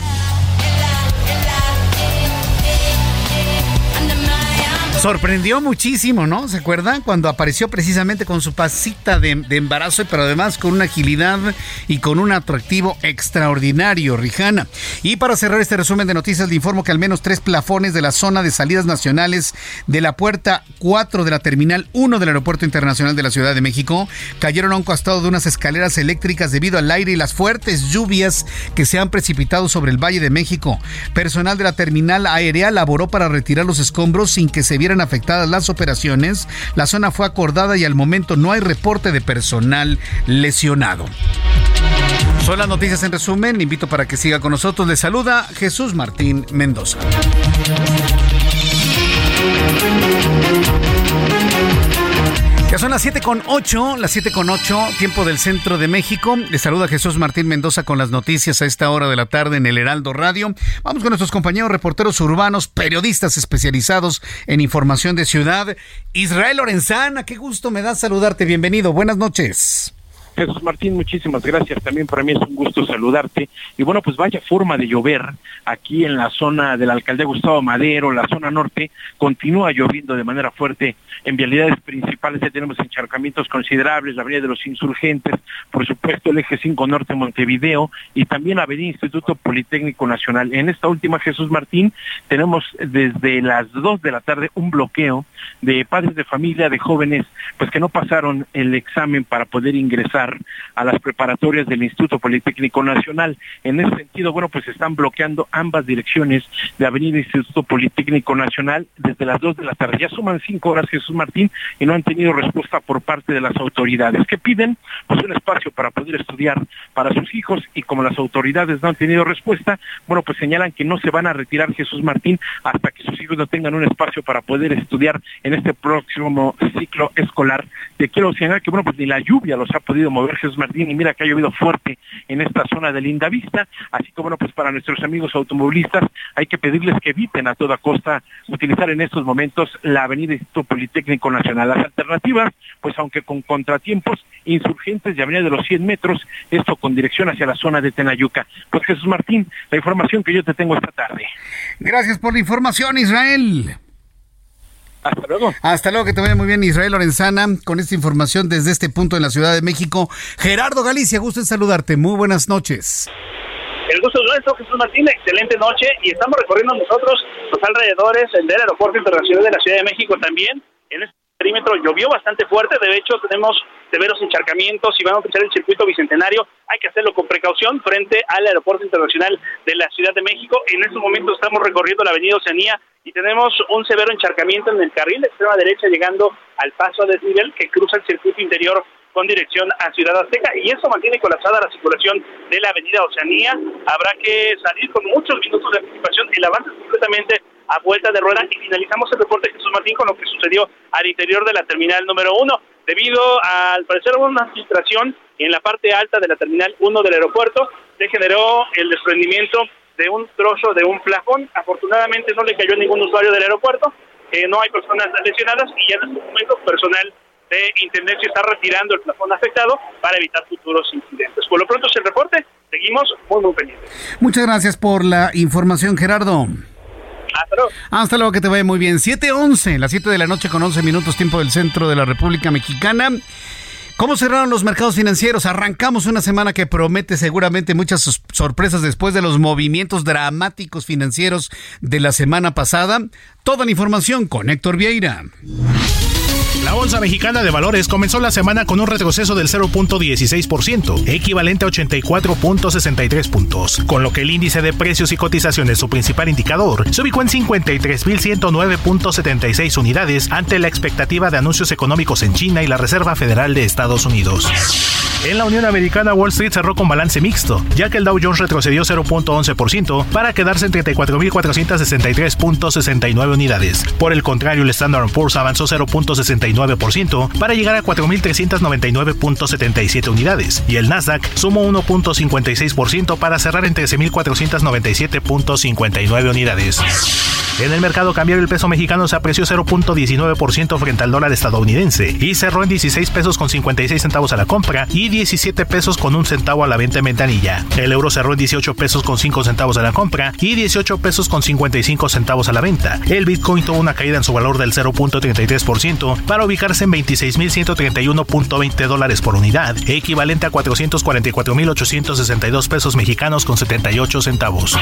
[SPEAKER 1] Sorprendió muchísimo, ¿no? ¿Se acuerdan? Cuando apareció precisamente con su pasita de, embarazo, pero además con una agilidad y con un atractivo extraordinario, Rijana. Y para cerrar este resumen de noticias, le informo que al menos tres plafones de la zona de salidas nacionales de la puerta 4 de la terminal 1 del Aeropuerto Internacional de la Ciudad de México cayeron a un costado de unas escaleras eléctricas debido al aire y las fuertes lluvias que se han precipitado sobre el Valle de México. Personal de la terminal aérea laboró para retirar los escombros sin que se viera afectadas las operaciones. La zona fue acordada y al momento no hay reporte de personal lesionado. Son las noticias en resumen. Invito para que siga con nosotros. Le saluda Jesús Martín Mendoza. Son las 7 con 8, las 7 con 8, tiempo del centro de México. Les saluda Jesús Martín Mendoza con las noticias a esta hora de la tarde en el Heraldo Radio. Vamos con nuestros compañeros reporteros urbanos, periodistas especializados en información de ciudad. Israel Lorenzana, qué gusto me da saludarte. Bienvenido, buenas noches.
[SPEAKER 11] Jesús Martín, muchísimas gracias. También para mí es un gusto saludarte. Y bueno, pues vaya forma de llover aquí en la zona de la alcaldía Gustavo Madero, la zona norte, continúa lloviendo de manera fuerte en vialidades principales. Ya tenemos encharcamientos considerables, la avenida de los insurgentes, por supuesto el eje 5 norte Montevideo y también la avenida Instituto Politécnico Nacional. En esta última, Jesús Martín, tenemos desde las 2 de la tarde un bloqueo de padres de familia, de jóvenes, pues que no pasaron el examen para poder ingresar a las preparatorias del Instituto Politécnico Nacional. En ese sentido, bueno, pues están bloqueando ambas direcciones de Avenida Instituto Politécnico Nacional desde las 2 de la tarde. Ya suman cinco horas, Jesús Martín, y no han tenido respuesta por parte de las autoridades, que piden pues un espacio para poder estudiar para sus hijos y como las autoridades no han tenido respuesta, bueno, pues señalan que no se van a retirar Jesús Martín hasta que sus hijos no tengan un espacio para poder estudiar en este próximo ciclo escolar. Te quiero señalar que, bueno, pues ni la lluvia los ha podido mover Jesús Martín y mira que ha llovido fuerte en esta zona de Linda Vista, así que bueno, pues para nuestros amigos automovilistas hay que pedirles que eviten a toda costa utilizar en estos momentos la avenida Instituto Politécnico Nacional. Las alternativas, pues aunque con contratiempos, insurgentes de avenida de los 100 metros, esto con dirección hacia la zona de Tenayuca. Pues Jesús Martín, la información que yo te tengo esta tarde.
[SPEAKER 1] Gracias por la información, Israel.
[SPEAKER 11] Hasta luego.
[SPEAKER 1] Hasta luego, que te vaya muy bien Israel Lorenzana con esta información desde este punto en la Ciudad de México. Gerardo Galicia, gusto en saludarte. Muy buenas noches.
[SPEAKER 12] El gusto es nuestro, Jesús Martín, excelente noche y estamos recorriendo nosotros los alrededores del Aeropuerto Internacional de la Ciudad de México también. En este perímetro llovió bastante fuerte, de hecho tenemos severos encharcamientos y van a utilizar el circuito bicentenario, hay que hacerlo con precaución frente al Aeropuerto Internacional de la Ciudad de México. En este momento estamos recorriendo la Avenida Oceanía y tenemos un severo encharcamiento en el carril de extrema derecha llegando al paso a desnivel que cruza el circuito interior con dirección a Ciudad Azteca y eso mantiene colapsada la circulación de la avenida Oceanía. Habrá que salir con muchos minutos de anticipación. El avance es completamente a vuelta de rueda y finalizamos el reporte de Jesús Martín con lo que sucedió al interior de la terminal número uno. Debido al parecer a una filtración en la parte alta de la terminal 1 del aeropuerto, se generó el desprendimiento de un trozo de un plafón. Afortunadamente no le cayó a ningún usuario del aeropuerto, eh, no hay personas lesionadas y ya en este momento personal de Intendencia está retirando el plafón afectado para evitar futuros incidentes. Por lo pronto es el reporte, seguimos muy muy pendientes.
[SPEAKER 1] Muchas gracias por la información Gerardo.
[SPEAKER 12] Hasta luego.
[SPEAKER 1] Hasta luego, que te vaya muy bien. 7.11, las 7 de la noche con 11 minutos tiempo del centro de la República Mexicana. ¿Cómo cerraron los mercados financieros? Arrancamos una semana que promete seguramente muchas sorpresas después de los movimientos dramáticos financieros de la semana pasada. Toda la información con Héctor Vieira.
[SPEAKER 13] La Bolsa Mexicana de Valores comenzó la semana con un retroceso del 0.16%, equivalente a 84.63 puntos, con lo que el índice de precios y cotizaciones, su principal indicador, se ubicó en 53.109.76 unidades ante la expectativa de anuncios económicos en China y la Reserva Federal de Estados Unidos. En la Unión Americana, Wall Street cerró con balance mixto, ya que el Dow Jones retrocedió 0.11% para quedarse en 34.463.69 unidades. Por el contrario, el Standard Poor's avanzó 0.69 1.39% para llegar a 4.399.77 unidades y el Nasdaq sumó 1.56% para cerrar en 13.497.59 unidades. En el mercado cambiario el peso mexicano se apreció 0.19% frente al dólar estadounidense y cerró en 16 pesos con 56 centavos a la compra y 17 pesos con un centavo a la venta en ventanilla. El euro cerró en 18 pesos con 5 centavos a la compra y 18 pesos con 55 centavos a la venta. El Bitcoin tuvo una caída en su valor del 0.33% para ubicarse en 26.131.20 dólares por unidad, equivalente a 444.862 pesos mexicanos con 78 centavos.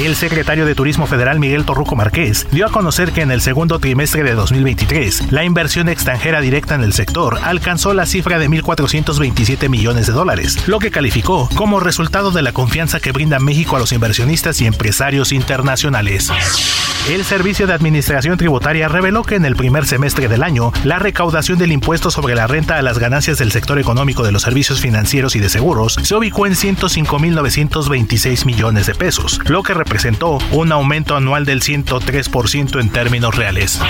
[SPEAKER 13] El secretario de Turismo Federal Miguel Torruco Marqués dio a conocer que en el segundo trimestre de 2023 la inversión extranjera directa en el sector alcanzó la cifra de 1.427 millones de dólares, lo que calificó como resultado de la confianza que brinda México a los inversionistas y empresarios internacionales. El Servicio de Administración Tributaria reveló que en el primer semestre del año, la recaudación del impuesto sobre la renta a las ganancias del sector económico de los servicios financieros y de seguros se ubicó en 105.926 millones de pesos, lo que representó un aumento anual del 103% en términos reales.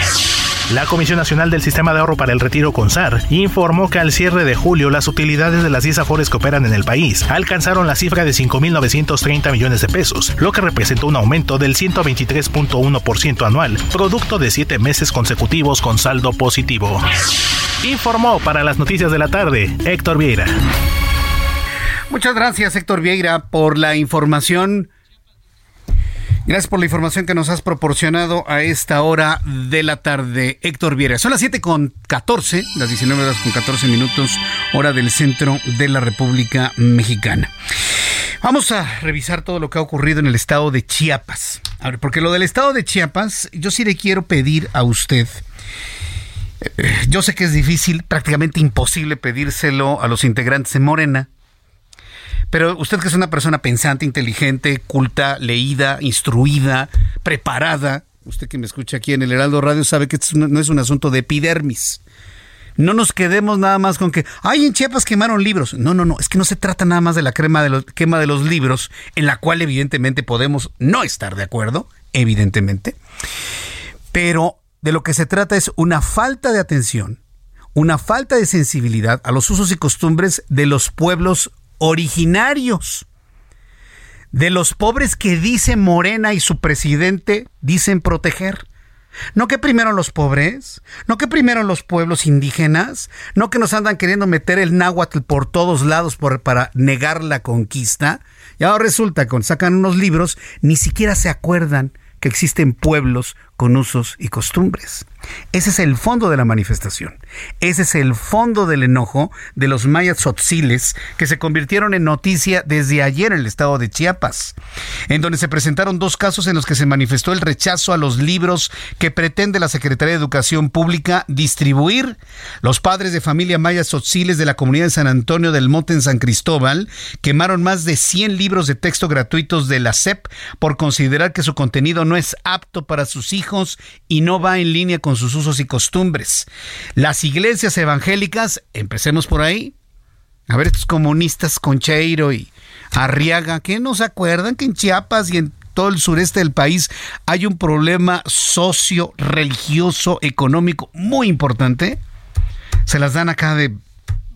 [SPEAKER 13] La Comisión Nacional del Sistema de Ahorro para el Retiro CONSAR informó que al cierre de julio las utilidades de las 10 afores que operan en el país alcanzaron la cifra de 5.930 millones de pesos, lo que representó un aumento del 123.1% anual, producto de 7 meses consecutivos con saldo positivo. Informó para las noticias de la tarde Héctor Vieira.
[SPEAKER 1] Muchas gracias Héctor Vieira por la información. Gracias por la información que nos has proporcionado a esta hora de la tarde, Héctor Vieira. Son las 7 con 14, las 19 horas con 14 minutos, hora del centro de la República Mexicana. Vamos a revisar todo lo que ha ocurrido en el estado de Chiapas. A ver, porque lo del estado de Chiapas, yo sí le quiero pedir a usted. Yo sé que es difícil, prácticamente imposible pedírselo a los integrantes de Morena, pero usted que es una persona pensante, inteligente, culta, leída, instruida, preparada, usted que me escucha aquí en el Heraldo Radio sabe que esto no es un asunto de epidermis. No nos quedemos nada más con que, ay, en Chiapas quemaron libros. No, no, no, es que no se trata nada más de la crema de los, quema de los libros, en la cual evidentemente podemos no estar de acuerdo, evidentemente. Pero de lo que se trata es una falta de atención, una falta de sensibilidad a los usos y costumbres de los pueblos originarios. De los pobres que dice Morena y su presidente dicen proteger. No que primero los pobres, no que primero los pueblos indígenas, no que nos andan queriendo meter el náhuatl por todos lados para negar la conquista. Y ahora resulta que cuando sacan unos libros, ni siquiera se acuerdan que existen pueblos con usos y costumbres. Ese es el fondo de la manifestación. Ese es el fondo del enojo de los mayas tzotziles que se convirtieron en noticia desde ayer en el estado de Chiapas, en donde se presentaron dos casos en los que se manifestó el rechazo a los libros que pretende la Secretaría de Educación Pública distribuir. Los padres de familia mayas tzotziles de la comunidad de San Antonio del Monte en San Cristóbal quemaron más de 100 libros de texto gratuitos de la SEP por considerar que su contenido no es apto para sus hijos y no va en línea con sus usos y costumbres. Las iglesias evangélicas, empecemos por ahí. A ver, estos comunistas Concheiro y Arriaga, que no se acuerdan que en Chiapas y en todo el sureste del país hay un problema socio, religioso, económico muy importante? Se las dan acá de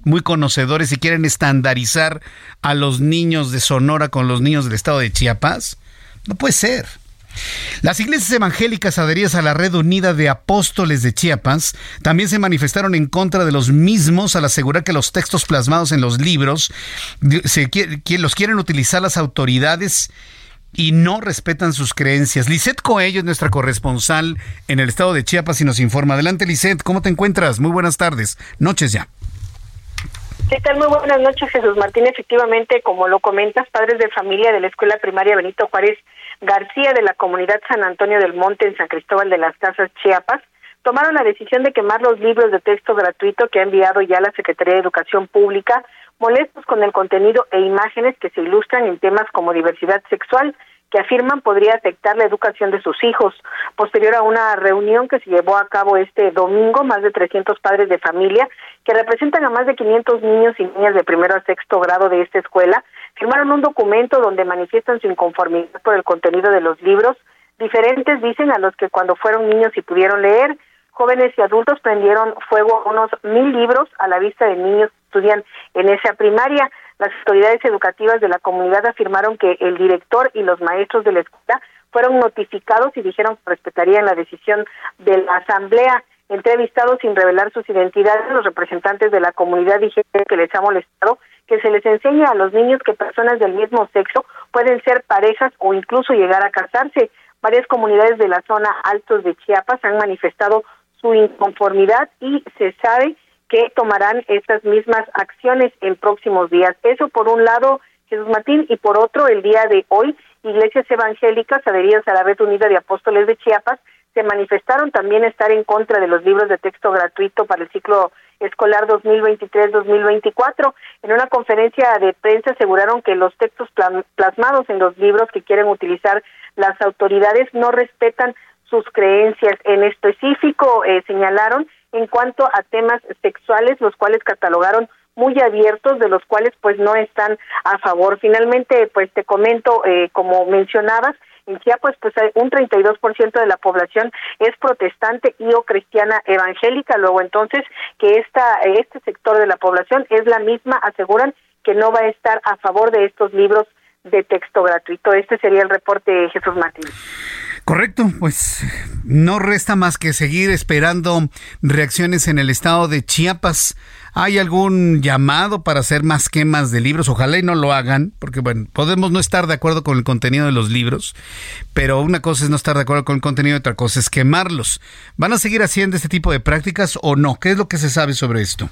[SPEAKER 1] muy conocedores y quieren estandarizar a los niños de Sonora con los niños del estado de Chiapas. No puede ser. Las iglesias evangélicas adheridas a la Red Unida de Apóstoles de Chiapas también se manifestaron en contra de los mismos al asegurar que los textos plasmados en los libros que los quieren utilizar las autoridades y no respetan sus creencias. Lisette Coello es nuestra corresponsal en el estado de Chiapas y nos informa. Adelante, Lisette, ¿cómo te encuentras? Muy buenas tardes. Noches ya.
[SPEAKER 9] ¿Qué tal? Muy buenas noches, Jesús Martín. Efectivamente, como lo comentas, padres de familia de la Escuela Primaria Benito Juárez García de la comunidad San Antonio del Monte en San Cristóbal de las Casas, Chiapas, tomaron la decisión de quemar los libros de texto gratuito que ha enviado ya la Secretaría de Educación Pública, molestos con el contenido e imágenes que se ilustran en temas como diversidad sexual, que afirman podría afectar la educación de sus hijos. Posterior a una reunión que se llevó a cabo este domingo, más de 300 padres de familia, que representan a más de 500 niños y niñas de primero a sexto grado de esta escuela, firmaron un documento donde manifiestan su inconformidad por el contenido de los libros, diferentes dicen a los que cuando fueron niños y pudieron leer,
[SPEAKER 14] jóvenes y adultos prendieron fuego a unos mil libros a la vista de niños que estudian en esa primaria. Las autoridades educativas de la comunidad afirmaron que el director y los maestros de la escuela fueron notificados y dijeron que respetarían la decisión de la asamblea. Entrevistados sin revelar sus identidades, los representantes de la comunidad dijeron que les ha molestado que se les enseñe a los niños que personas del mismo sexo pueden ser parejas o incluso llegar a casarse. Varias comunidades de la zona Altos de Chiapas han manifestado su inconformidad y se sabe que tomarán estas mismas acciones en próximos días. Eso por un lado, Jesús Martín, y por otro, el día de hoy, iglesias evangélicas adheridas a la Red Unida de Apóstoles de Chiapas se manifestaron también estar en contra de los libros de texto gratuito para el ciclo escolar 2023-2024. En una conferencia de prensa aseguraron que los textos plasmados en los libros que quieren utilizar las autoridades no respetan sus creencias. En específico, eh, señalaron en cuanto a temas sexuales, los cuales catalogaron muy abiertos, de los cuales pues no están a favor. Finalmente, pues te comento, eh, como mencionabas, en Chiapas, pues un 32% de la población es protestante y o cristiana evangélica. Luego, entonces, que esta, este sector de la población es la misma, aseguran que no va a estar a favor de estos libros de texto gratuito. Este sería el reporte de Jesús Martínez.
[SPEAKER 1] Correcto, pues no resta más que seguir esperando reacciones en el estado de Chiapas. ¿Hay algún llamado para hacer más quemas de libros? Ojalá y no lo hagan, porque bueno, podemos no estar de acuerdo con el contenido de los libros, pero una cosa es no estar de acuerdo con el contenido y otra cosa es quemarlos. ¿Van a seguir haciendo este tipo de prácticas o no? ¿Qué es lo que se sabe sobre esto?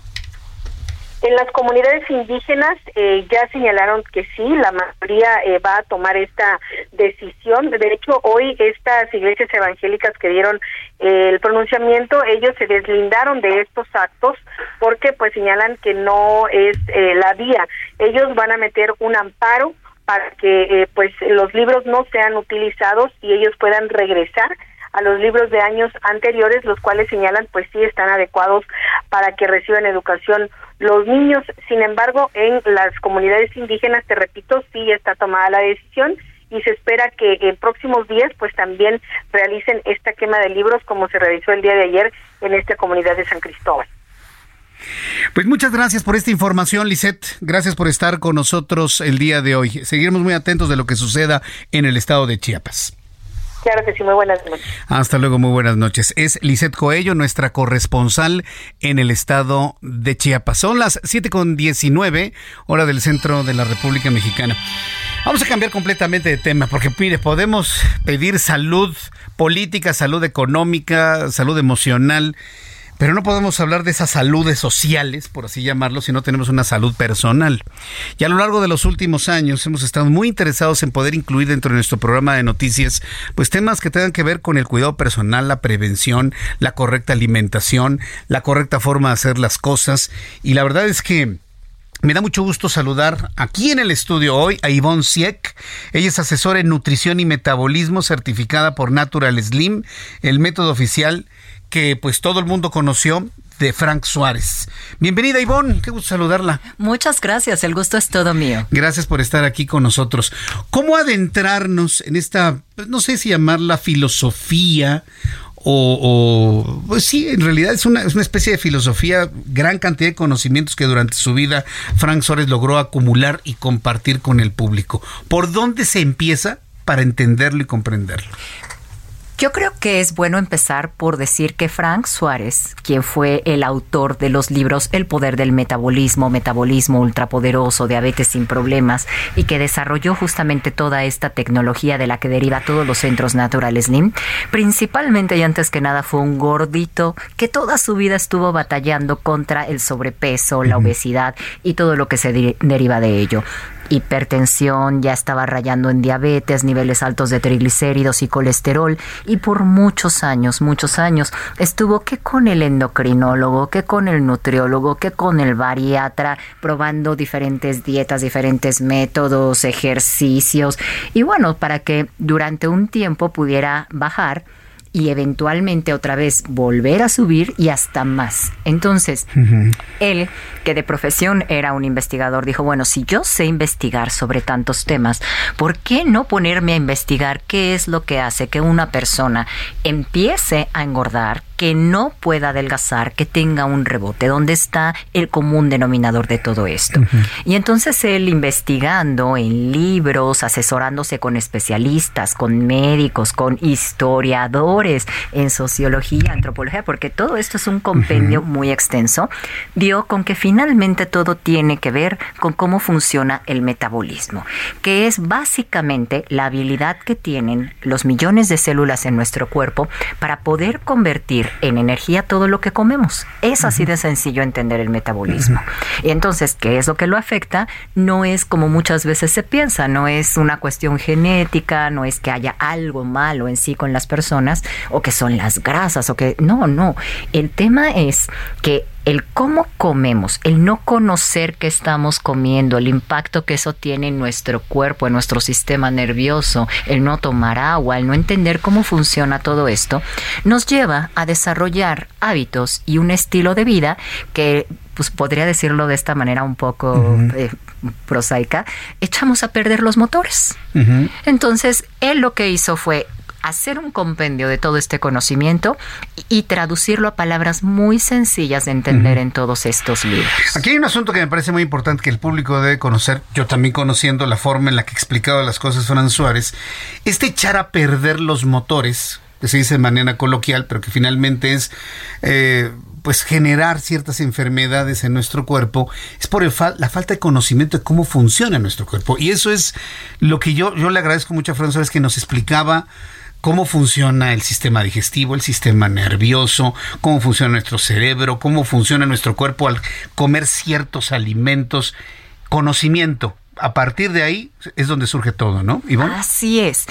[SPEAKER 14] En las comunidades indígenas eh, ya señalaron que sí, la mayoría eh, va a tomar esta decisión. De hecho, hoy estas iglesias evangélicas que dieron eh, el pronunciamiento, ellos se deslindaron de estos actos porque pues señalan que no es la vía. Ellos van a meter un amparo para que pues los libros no sean utilizados y ellos puedan regresar a los libros de años anteriores, los cuales señalan pues sí están adecuados para que reciban educación los niños. Sin embargo, en las comunidades indígenas, te repito, sí está tomada la decisión y se espera que en próximos días pues también realicen esta quema de libros como se realizó el día de ayer en esta comunidad de San Cristóbal.
[SPEAKER 1] Pues muchas gracias por esta información, Lisette. Gracias por estar con nosotros el día de hoy. Seguiremos muy atentos de lo que suceda en el estado de Chiapas.
[SPEAKER 14] Claro que sí, muy buenas noches.
[SPEAKER 1] Hasta luego, muy buenas noches. Es Lisette Coello, nuestra corresponsal en el estado de Chiapas. Son las 7 con 19, hora del centro de la República Mexicana. Vamos a cambiar completamente de tema, porque mire, podemos pedir salud política, salud económica, salud emocional pero no podemos hablar de esas saludes sociales, por así llamarlo, si no tenemos una salud personal. Y a lo largo de los últimos años hemos estado muy interesados en poder incluir dentro de nuestro programa de noticias, pues temas que tengan que ver con el cuidado personal, la prevención, la correcta alimentación, la correcta forma de hacer las cosas. Y la verdad es que me da mucho gusto saludar aquí en el estudio hoy a Ivonne Sieck. Ella es asesora en nutrición y metabolismo certificada por Natural Slim, el método oficial que pues todo el mundo conoció de Frank Suárez. Bienvenida Ivonne, qué gusto saludarla.
[SPEAKER 15] Muchas gracias, el gusto es todo mío.
[SPEAKER 1] Gracias por estar aquí con nosotros. ¿Cómo adentrarnos en esta, pues, no sé si llamarla filosofía o, pues sí, en realidad es una, es una especie de filosofía, gran cantidad de conocimientos que durante su vida Frank Suárez logró acumular y compartir con el público. ¿Por dónde se empieza para entenderlo y comprenderlo?
[SPEAKER 15] Yo creo que es bueno empezar por decir que Frank Suárez, quien fue el autor de los libros El poder del metabolismo, Metabolismo ultrapoderoso, Diabetes sin problemas, y que desarrolló justamente toda esta tecnología de la que deriva todos los centros naturales Slim, principalmente y antes que nada fue un gordito que toda su vida estuvo batallando contra el sobrepeso, la obesidad y todo lo que se deriva de ello hipertensión, ya estaba rayando en diabetes, niveles altos de triglicéridos y colesterol y por muchos años, muchos años estuvo que con el endocrinólogo, que con el nutriólogo, que con el bariatra, probando diferentes dietas, diferentes métodos, ejercicios y bueno, para que durante un tiempo pudiera bajar y eventualmente otra vez volver a subir y hasta más. Entonces, él, que de profesión era un investigador, dijo, bueno, si yo sé investigar sobre tantos temas, ¿por qué no ponerme a investigar qué es lo que hace que una persona empiece a engordar, que no pueda adelgazar, que tenga un rebote. ¿Dónde está el común denominador de todo esto? Y entonces él investigando en libros, asesorándose con especialistas, con médicos, con historiadores en sociología, antropología, porque todo esto es un compendio muy extenso, dio con que finalmente todo tiene que ver con cómo funciona el metabolismo, que es básicamente la habilidad que tienen los millones de células en nuestro cuerpo para poder convertir en energía todo lo que comemos. Es así de sencillo entender el metabolismo. Y entonces, ¿qué es lo que lo afecta? No es como muchas veces se piensa, no es una cuestión genética, no es que haya algo malo en sí con las personas o que son las grasas o que no, no. El tema es que el cómo comemos, el no conocer qué estamos comiendo, el impacto que eso tiene en nuestro cuerpo, en nuestro sistema nervioso, el no tomar agua, el no entender cómo funciona todo esto, nos lleva a desarrollar hábitos y un estilo de vida que pues podría decirlo de esta manera un poco eh, prosaica, echamos a perder los motores. Entonces, él lo que hizo fue hacer un compendio de todo este conocimiento y traducirlo a palabras muy sencillas de entender en todos estos libros.
[SPEAKER 1] Aquí hay un asunto que me parece muy importante que el público debe conocer, yo también conociendo la forma en la que explicaba las cosas Fran Suárez, este echar a perder los motores, que se dice de manera coloquial, pero que finalmente es... Eh, pues generar ciertas enfermedades en nuestro cuerpo es por la falta de conocimiento de cómo funciona nuestro cuerpo. Y eso es lo que yo, yo le agradezco mucho a Fran Suárez que nos explicaba cómo funciona el sistema digestivo, el sistema nervioso, cómo funciona nuestro cerebro, cómo funciona nuestro cuerpo al comer ciertos alimentos, conocimiento. A partir de ahí es donde surge todo, ¿no?
[SPEAKER 15] Así es.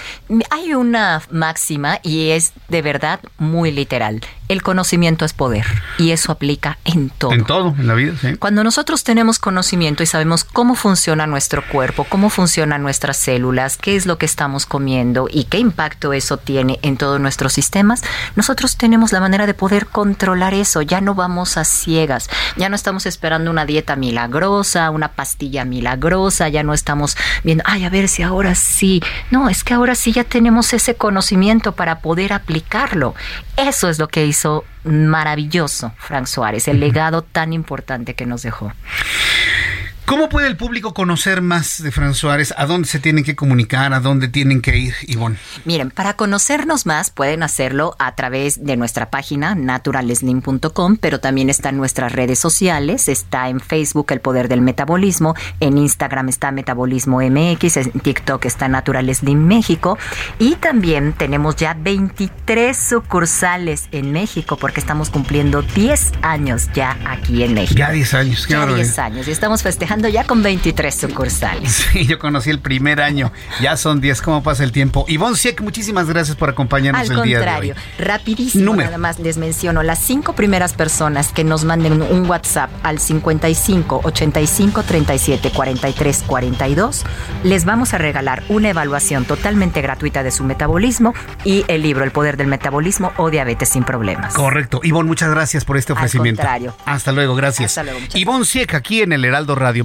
[SPEAKER 15] Hay una máxima y es de verdad muy literal. El conocimiento es poder y eso aplica en todo.
[SPEAKER 1] En todo, en la vida, sí.
[SPEAKER 15] Cuando nosotros tenemos conocimiento y sabemos cómo funciona nuestro cuerpo, cómo funcionan nuestras células, qué es lo que estamos comiendo y qué impacto eso tiene en todos nuestros sistemas, nosotros tenemos la manera de poder controlar eso. Ya no vamos a ciegas, ya no estamos esperando una dieta milagrosa, una pastilla milagrosa, ya no estamos viendo, ay, a ver si ahora sí. No, es que ahora sí ya tenemos ese conocimiento para poder aplicarlo. Eso es lo que hizo maravilloso Frank Suárez, el legado tan importante que nos dejó.
[SPEAKER 1] ¿Cómo puede el público conocer más de Fran Suárez? ¿A dónde se tienen que comunicar? ¿A dónde tienen que ir, Ivonne?
[SPEAKER 15] Miren, para conocernos más pueden hacerlo a través de nuestra página naturaleslim.com, pero también está en nuestras redes sociales. Está en Facebook El Poder del Metabolismo, en Instagram está Metabolismo MX, en TikTok está Naturaleslim México y también tenemos ya 23 sucursales en México porque estamos cumpliendo 10 años ya aquí en México.
[SPEAKER 1] Ya 10 años, qué
[SPEAKER 15] Ya 10 años y estamos festejando ya con 23 sucursales.
[SPEAKER 1] Sí, yo conocí el primer año. Ya son 10. ¿Cómo pasa el tiempo? Ivonne Sieck, muchísimas gracias por acompañarnos el día de hoy. Al contrario,
[SPEAKER 15] rapidísimo. Nada más les menciono las cinco primeras personas que nos manden un WhatsApp al 55 85 37 43 42. Les vamos a regalar una evaluación totalmente gratuita de su metabolismo y el libro El poder del metabolismo o diabetes sin problemas.
[SPEAKER 1] Correcto. Ivonne, muchas gracias por este ofrecimiento.
[SPEAKER 15] Al contrario.
[SPEAKER 1] Hasta luego, gracias.
[SPEAKER 15] Hasta luego.
[SPEAKER 1] Ivonne Sieck aquí en el Heraldo Radio.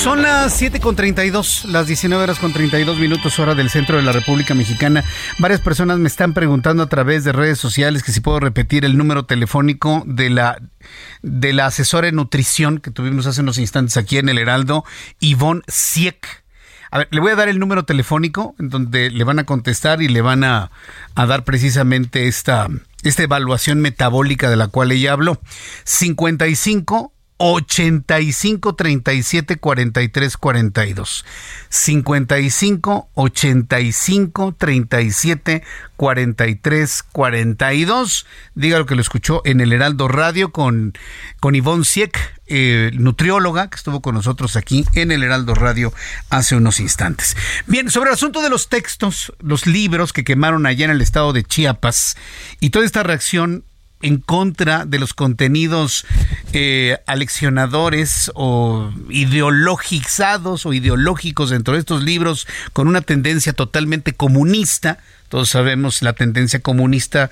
[SPEAKER 1] Son las 7 con 32, las 19 horas con 32 minutos hora del centro de la República Mexicana. Varias personas me están preguntando a través de redes sociales que si puedo repetir el número telefónico de la, de la asesora de nutrición que tuvimos hace unos instantes aquí en el Heraldo, Ivonne Sieck. A ver, le voy a dar el número telefónico en donde le van a contestar y le van a, a dar precisamente esta, esta evaluación metabólica de la cual ella habló. 55 85 37 43 42. 55 85 37 43 42. Diga lo que lo escuchó en el Heraldo Radio con, con Ivonne Sieck, eh, nutrióloga, que estuvo con nosotros aquí en el Heraldo Radio hace unos instantes. Bien, sobre el asunto de los textos, los libros que quemaron allá en el estado de Chiapas y toda esta reacción en contra de los contenidos eh, aleccionadores o ideologizados o ideológicos dentro de estos libros con una tendencia totalmente comunista. Todos sabemos la tendencia comunista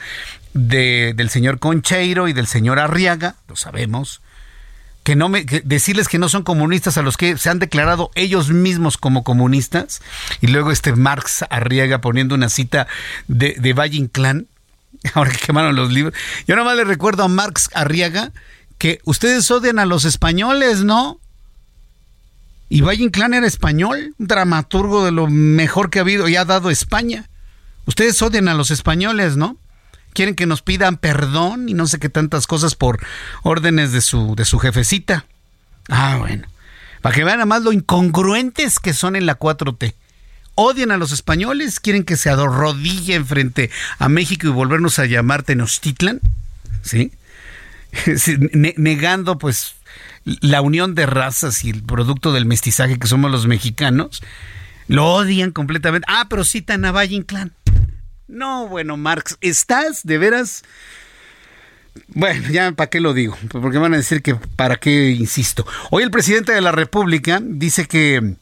[SPEAKER 1] de, del señor Concheiro y del señor Arriaga, lo sabemos. Que no me, decirles que no son comunistas a los que se han declarado ellos mismos como comunistas y luego este Marx Arriaga poniendo una cita de, de Valle Inclán ahora que quemaron los libros. Yo nomás le recuerdo a Marx Arriaga que ustedes odian a los españoles, ¿no? Y Valle Inclán era español, un dramaturgo de lo mejor que ha habido y ha dado España. Ustedes odian a los españoles, ¿no? Quieren que nos pidan perdón y no sé qué tantas cosas por órdenes de su, de su jefecita. Ah, bueno. Para que vean más lo incongruentes que son en la 4T odian a los españoles, quieren que se arrodillen frente a México y volvernos a llamar Tenochtitlan, ¿sí? negando pues la unión de razas y el producto del mestizaje que somos los mexicanos, lo odian completamente. Ah, pero citan a Inclán. No, bueno, Marx, estás de veras... Bueno, ya para qué lo digo, porque van a decir que para qué insisto. Hoy el presidente de la República dice que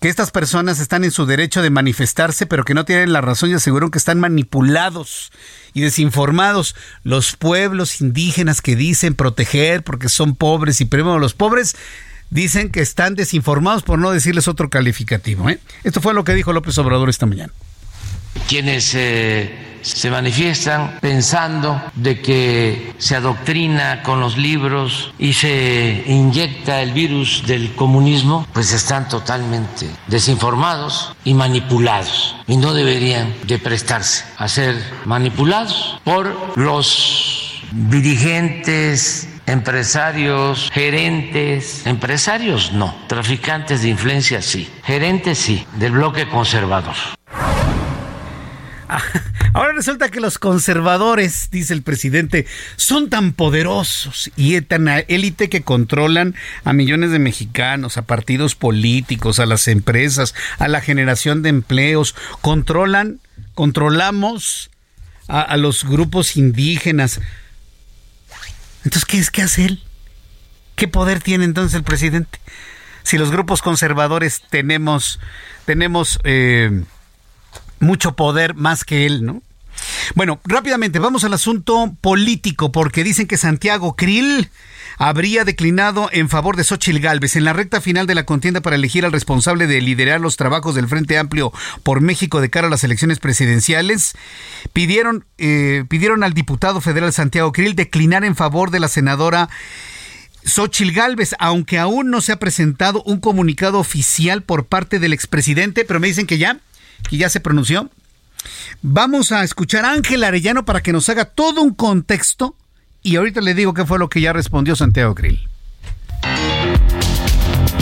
[SPEAKER 1] que estas personas están en su derecho de manifestarse, pero que no tienen la razón y aseguran que están manipulados y desinformados. Los pueblos indígenas que dicen proteger porque son pobres y primero los pobres dicen que están desinformados por no decirles otro calificativo. ¿eh? Esto fue lo que dijo López Obrador esta mañana.
[SPEAKER 16] Quienes eh, se manifiestan pensando de que se adoctrina con los libros y se inyecta el virus del comunismo, pues están totalmente desinformados y manipulados y no deberían de prestarse a ser manipulados por los dirigentes empresarios, gerentes, empresarios no, traficantes de influencia sí, gerentes sí, del bloque conservador.
[SPEAKER 1] Ahora resulta que los conservadores, dice el presidente, son tan poderosos y tan élite que controlan a millones de mexicanos, a partidos políticos, a las empresas, a la generación de empleos, controlan, controlamos a, los grupos indígenas. Entonces, ¿qué es que hace él? ¿Qué poder tiene entonces el presidente? Si los grupos conservadores tenemos, tenemos eh, mucho poder más que él, ¿no? Bueno, rápidamente vamos al asunto político, porque dicen que Santiago Krill habría declinado en favor de Xochitl Gálvez en la recta final de la contienda para elegir al responsable de liderar los trabajos del Frente Amplio por México de cara a las elecciones presidenciales. Pidieron, eh, pidieron al diputado federal Santiago Krill declinar en favor de la senadora Xochitl Gálvez, aunque aún no se ha presentado un comunicado oficial por parte del expresidente, pero me dicen que ya que ya se pronunció. Vamos a escuchar a Ángel Arellano para que nos haga todo un contexto y ahorita le digo qué fue lo que ya respondió Santiago Grill.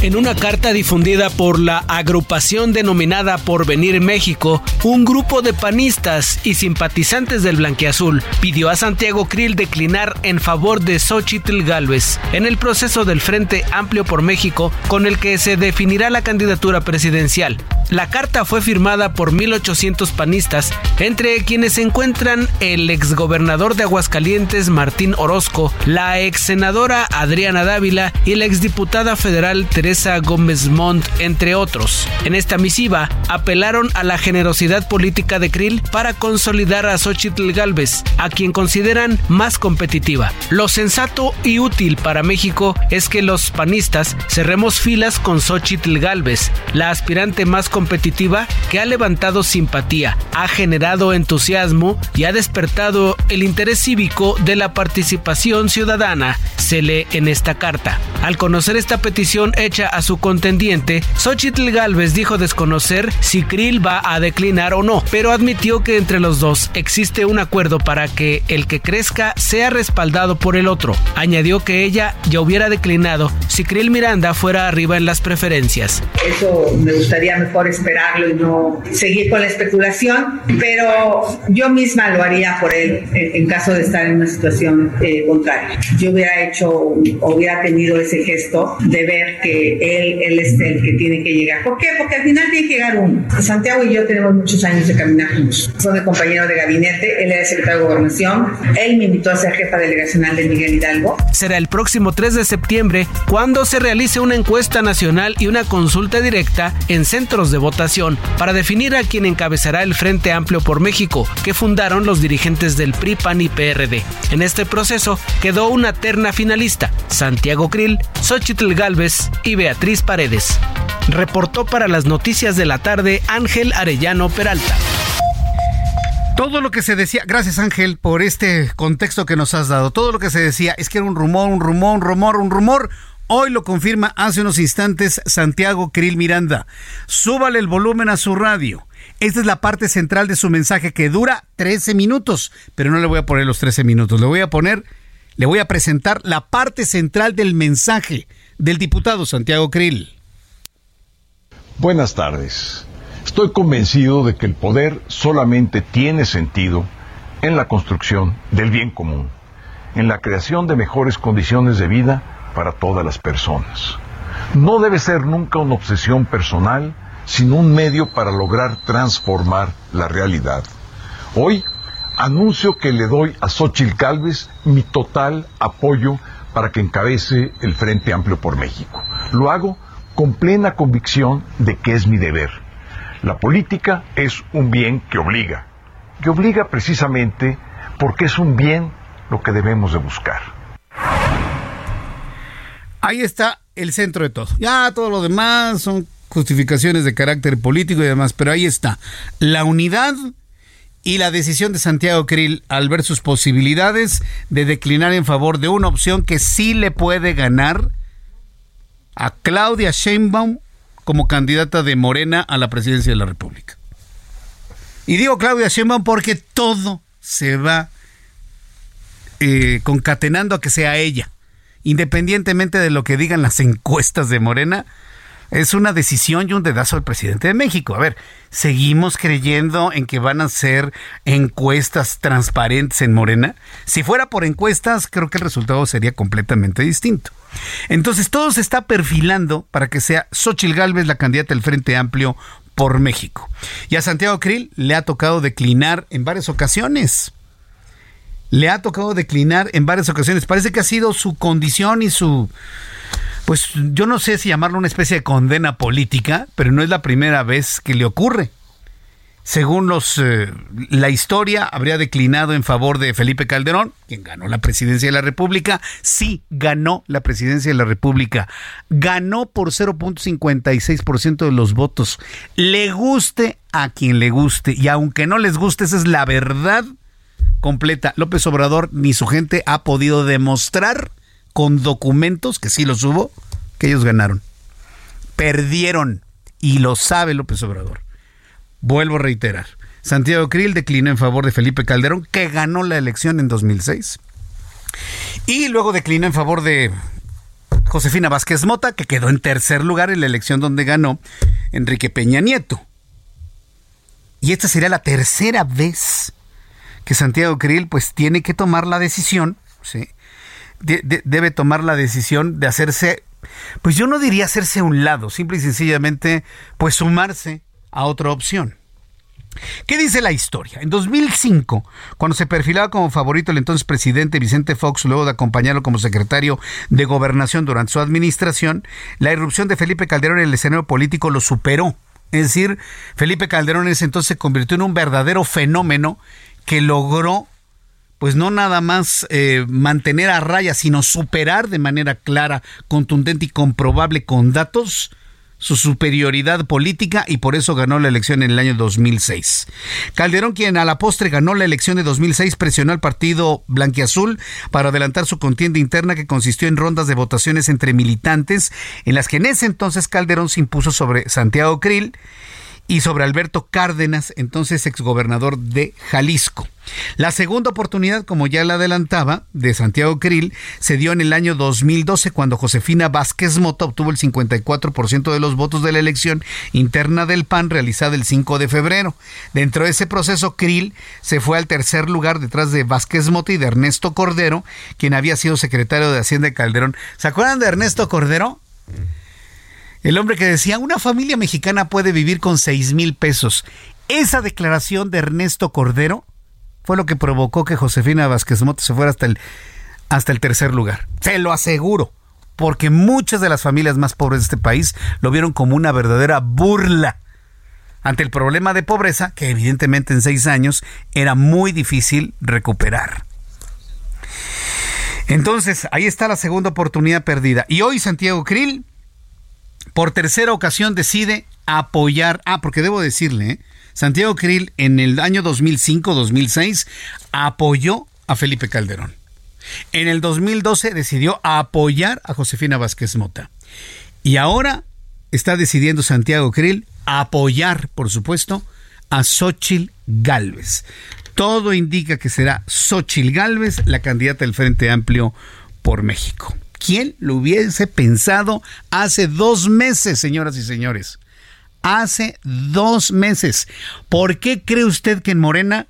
[SPEAKER 17] En una carta difundida por la agrupación denominada Porvenir México, un grupo de panistas y simpatizantes del blanqueazul pidió a Santiago Krill declinar en favor de Xochitl Gálvez en el proceso del Frente Amplio por México con el que se definirá la candidatura presidencial. La carta fue firmada por 1.800 panistas, entre quienes se encuentran el exgobernador de Aguascalientes Martín Orozco, la ex senadora Adriana Dávila y la exdiputada federal Teresa Gómez Montt, entre otros. En esta misiva apelaron a la generosidad política de Krill para consolidar a Xochitl Galvez, a quien consideran más competitiva. Lo sensato y útil para México es que los panistas cerremos filas con Xochitl Galvez, la aspirante más competitiva que ha levantado simpatía, ha generado entusiasmo y ha despertado el interés cívico de la participación ciudadana, se lee en esta carta. Al conocer esta petición hecha a su contendiente, Xochitl Galvez dijo desconocer si Krill va a declinar o no, pero admitió que entre los dos existe un acuerdo para que el que crezca sea respaldado por el otro. Añadió que ella ya hubiera declinado si Krill Miranda fuera arriba en las preferencias.
[SPEAKER 18] Eso me gustaría mejor esperarlo y no seguir con la especulación, pero yo misma lo haría por él en, caso de estar en una situación eh, contraria. Yo hubiera hecho, hubiera tenido ese gesto de ver que él, es el que tiene que llegar. ¿Por qué? Porque al final tiene que llegar uno. Santiago y yo tenemos muchos años de caminar juntos. Fue mi compañero de gabinete, él era secretario de Gobernación, él me invitó a ser jefa delegacional de Miguel Hidalgo.
[SPEAKER 17] Será el próximo 3 de septiembre cuando se realice una encuesta nacional y una consulta directa en centros de votación para definir a quien encabezará el Frente Amplio por México, que fundaron los dirigentes del PRI, PAN y PRD. En este proceso quedó una terna finalista, Santiago Krill, Xochitl Galvez y Beatriz Paredes. Reportó para las noticias de la tarde Ángel Arellano Peralta.
[SPEAKER 1] Todo lo que se decía, gracias Ángel por este contexto que nos has dado, todo lo que se decía es que era un rumor, un rumor, un rumor, un rumor. Hoy lo confirma hace unos instantes Santiago Krill Miranda. Súbale el volumen a su radio. Esta es la parte central de su mensaje que dura 13 minutos, pero no le voy a poner los 13 minutos, le voy a poner, le voy a presentar la parte central del mensaje del diputado Santiago Krill.
[SPEAKER 19] Buenas tardes. Estoy convencido de que el poder solamente tiene sentido en la construcción del bien común, en la creación de mejores condiciones de vida para todas las personas. No debe ser nunca una obsesión personal, sino un medio para lograr transformar la realidad. Hoy anuncio que le doy a Xochitl Calves mi total apoyo para que encabece el Frente Amplio por México. Lo hago con plena convicción de que es mi deber. La política es un bien que obliga, que obliga precisamente porque es un bien lo que debemos de buscar.
[SPEAKER 1] Ahí está el centro de todo. Ya todo lo demás son justificaciones de carácter político y demás, pero ahí está. La unidad y la decisión de Santiago Krill al ver sus posibilidades de declinar en favor de una opción que sí le puede ganar a Claudia Sheinbaum como candidata de Morena a la presidencia de la República. Y digo Claudia Sheinbaum porque todo se va eh, concatenando a que sea ella independientemente de lo que digan las encuestas de Morena, es una decisión y un dedazo del presidente de México. A ver, seguimos creyendo en que van a ser encuestas transparentes en Morena. Si fuera por encuestas, creo que el resultado sería completamente distinto. Entonces, todo se está perfilando para que sea Xochil Gálvez la candidata del Frente Amplio por México. Y a Santiago Krill le ha tocado declinar en varias ocasiones le ha tocado declinar en varias ocasiones. Parece que ha sido su condición y su, pues yo no sé si llamarlo una especie de condena política, pero no es la primera vez que le ocurre. Según los eh, la historia, habría declinado en favor de Felipe Calderón, quien ganó la presidencia de la República. Sí, ganó la presidencia de la República. Ganó por 0.56% de los votos. Le guste a quien le guste. Y aunque no les guste, esa es la verdad completa. López Obrador ni su gente ha podido demostrar con documentos, que sí los hubo, que ellos ganaron. Perdieron. Y lo sabe López Obrador. Vuelvo a reiterar. Santiago Krill declinó en favor de Felipe Calderón, que ganó la elección en 2006. Y luego declinó en favor de Josefina Vázquez Mota, que quedó en tercer lugar en la elección donde ganó Enrique Peña Nieto. Y esta sería la tercera vez que Santiago Krill pues tiene que tomar la decisión, ¿sí? Debe tomar la decisión de hacerse, pues yo no diría hacerse a un lado, simple y sencillamente pues sumarse a otra opción. ¿Qué dice la historia? En 2005, cuando se perfilaba como favorito el entonces presidente Vicente Fox, luego de acompañarlo como secretario de gobernación durante su administración, la irrupción de Felipe Calderón en el escenario político lo superó. Es decir, Felipe Calderón en ese entonces se convirtió en un verdadero fenómeno que logró pues no nada más eh, mantener a raya, sino superar de manera clara, contundente y comprobable con datos su superioridad política y por eso ganó la elección en el año 2006. Calderón, quien a la postre ganó la elección de 2006, presionó al partido blanquiazul para adelantar su contienda interna que consistió en rondas de votaciones entre militantes, en las que en ese entonces Calderón se impuso sobre Santiago Krill y sobre Alberto Cárdenas, entonces exgobernador de Jalisco. La segunda oportunidad, como ya la adelantaba, de Santiago Krill, se dio en el año 2012 cuando Josefina Vázquez Mota obtuvo el 54% de los votos de la elección interna del PAN realizada el 5 de febrero. Dentro de ese proceso, Krill se fue al tercer lugar detrás de Vázquez Mota y de Ernesto Cordero, quien había sido secretario de Hacienda de Calderón. ¿Se acuerdan de Ernesto Cordero? El hombre que decía, una familia mexicana puede vivir con seis mil pesos. Esa declaración de Ernesto Cordero fue lo que provocó que Josefina Vázquez Mota se fuera hasta el, hasta el tercer lugar. Se lo aseguro. Porque muchas de las familias más pobres de este país lo vieron como una verdadera burla ante el problema de pobreza que evidentemente en seis años era muy difícil recuperar. Entonces, ahí está la segunda oportunidad perdida. Y hoy Santiago Krill por tercera ocasión decide apoyar, ah, porque debo decirle, ¿eh? Santiago Krill en el año 2005-2006 apoyó a Felipe Calderón. En el 2012 decidió apoyar a Josefina Vázquez Mota. Y ahora está decidiendo Santiago Krill apoyar, por supuesto, a Xochil Gálvez. Todo indica que será Xochil Gálvez la candidata del Frente Amplio por México. ¿Quién lo hubiese pensado hace dos meses, señoras y señores? Hace dos meses. ¿Por qué cree usted que en Morena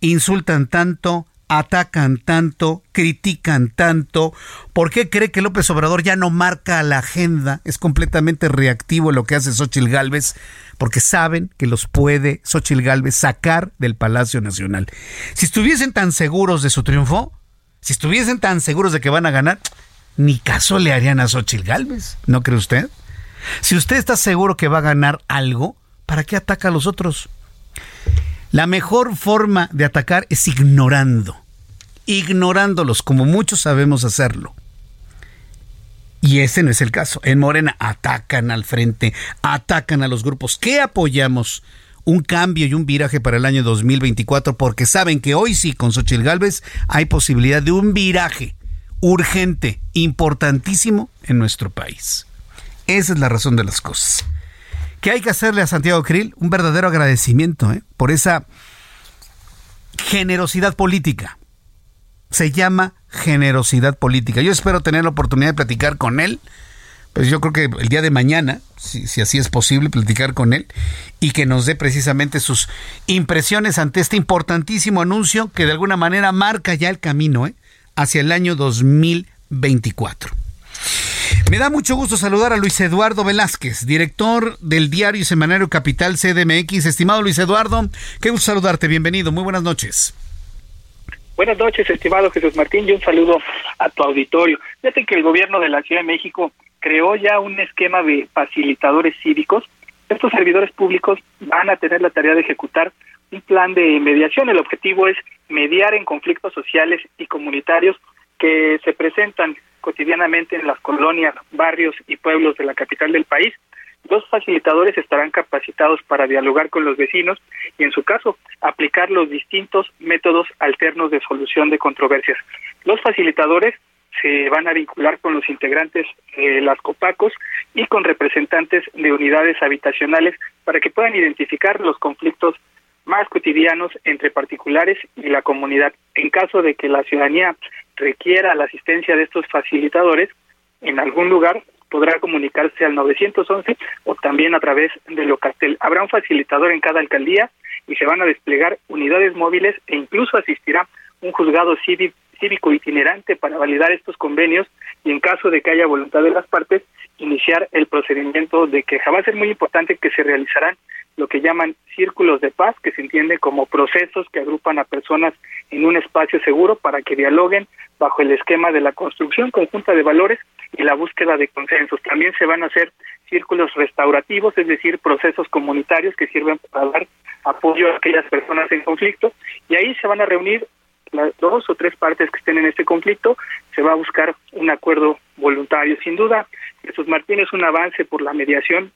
[SPEAKER 1] insultan tanto, atacan tanto, critican tanto? ¿Por qué cree que López Obrador ya no marca la agenda? Es completamente reactivo lo que hace Xochil Gálvez, porque saben que los puede Xochil Gálvez sacar del Palacio Nacional. Si estuviesen tan seguros de su triunfo, si estuviesen tan seguros de que van a ganar, ni caso le harían a Xochitl Galvez, ¿no cree usted? Si usted está seguro que va a ganar algo, ¿para qué ataca a los otros? La mejor forma de atacar es ignorando, ignorándolos, como muchos sabemos hacerlo. Y ese no es el caso. En Morena atacan al frente, atacan a los grupos. ¿Qué apoyamos? Un cambio y un viraje para el año 2024, porque saben que hoy sí, con Xochitl Galvez, hay posibilidad de un viraje urgente, importantísimo en nuestro país. Esa es la razón de las cosas. ¿Qué hay que hacerle a Santiago Krill? Un verdadero agradecimiento ¿eh? por esa generosidad política. Se llama generosidad política. Yo espero tener la oportunidad de platicar con él. Pues yo creo que el día de mañana, si, si, así es posible, platicar con él y que nos dé precisamente sus impresiones ante este importantísimo anuncio que de alguna manera marca ya el camino, ¿eh? Hacia el año 2024. Me da mucho gusto saludar a Luis Eduardo Velázquez, director del diario Semanario Capital CDMX. Estimado Luis Eduardo, qué gusto saludarte, bienvenido, muy buenas noches.
[SPEAKER 20] Buenas noches, estimado Jesús Martín, y un saludo a tu auditorio. Fíjate que el gobierno de la Ciudad de México creó ya un esquema de facilitadores cívicos. Estos servidores públicos van a tener la tarea de ejecutar un plan de mediación. El objetivo es mediar en conflictos sociales y comunitarios que se presentan cotidianamente en las colonias, barrios y pueblos de la capital del país. Los facilitadores estarán capacitados para dialogar con los vecinos y, en su caso, aplicar los distintos métodos alternos de solución de controversias. Los facilitadores se van a vincular con los integrantes de las COPACOS y con representantes de unidades habitacionales para que puedan identificar los conflictos más cotidianos entre particulares y la comunidad. En caso de que la ciudadanía requiera la asistencia de estos facilitadores, en algún lugar podrá comunicarse al 911 o también a través de Locatel. Habrá un facilitador en cada alcaldía y se van a desplegar unidades móviles e incluso asistirá un juzgado cívico itinerante para validar estos convenios y en caso de que haya voluntad de las partes, iniciar el procedimiento de queja. Va a ser muy importante que se realizarán lo que llaman círculos de paz, que se entiende como procesos que agrupan a personas en un espacio seguro para que dialoguen bajo el esquema de la construcción conjunta de valores y la búsqueda de consensos. También se van a hacer círculos restaurativos, es decir, procesos comunitarios que sirven para dar apoyo a aquellas personas en conflicto y ahí se van a reunir las dos o tres partes que estén en este conflicto, se va a buscar un acuerdo voluntario. Sin duda, Jesús Martín es un avance por la mediación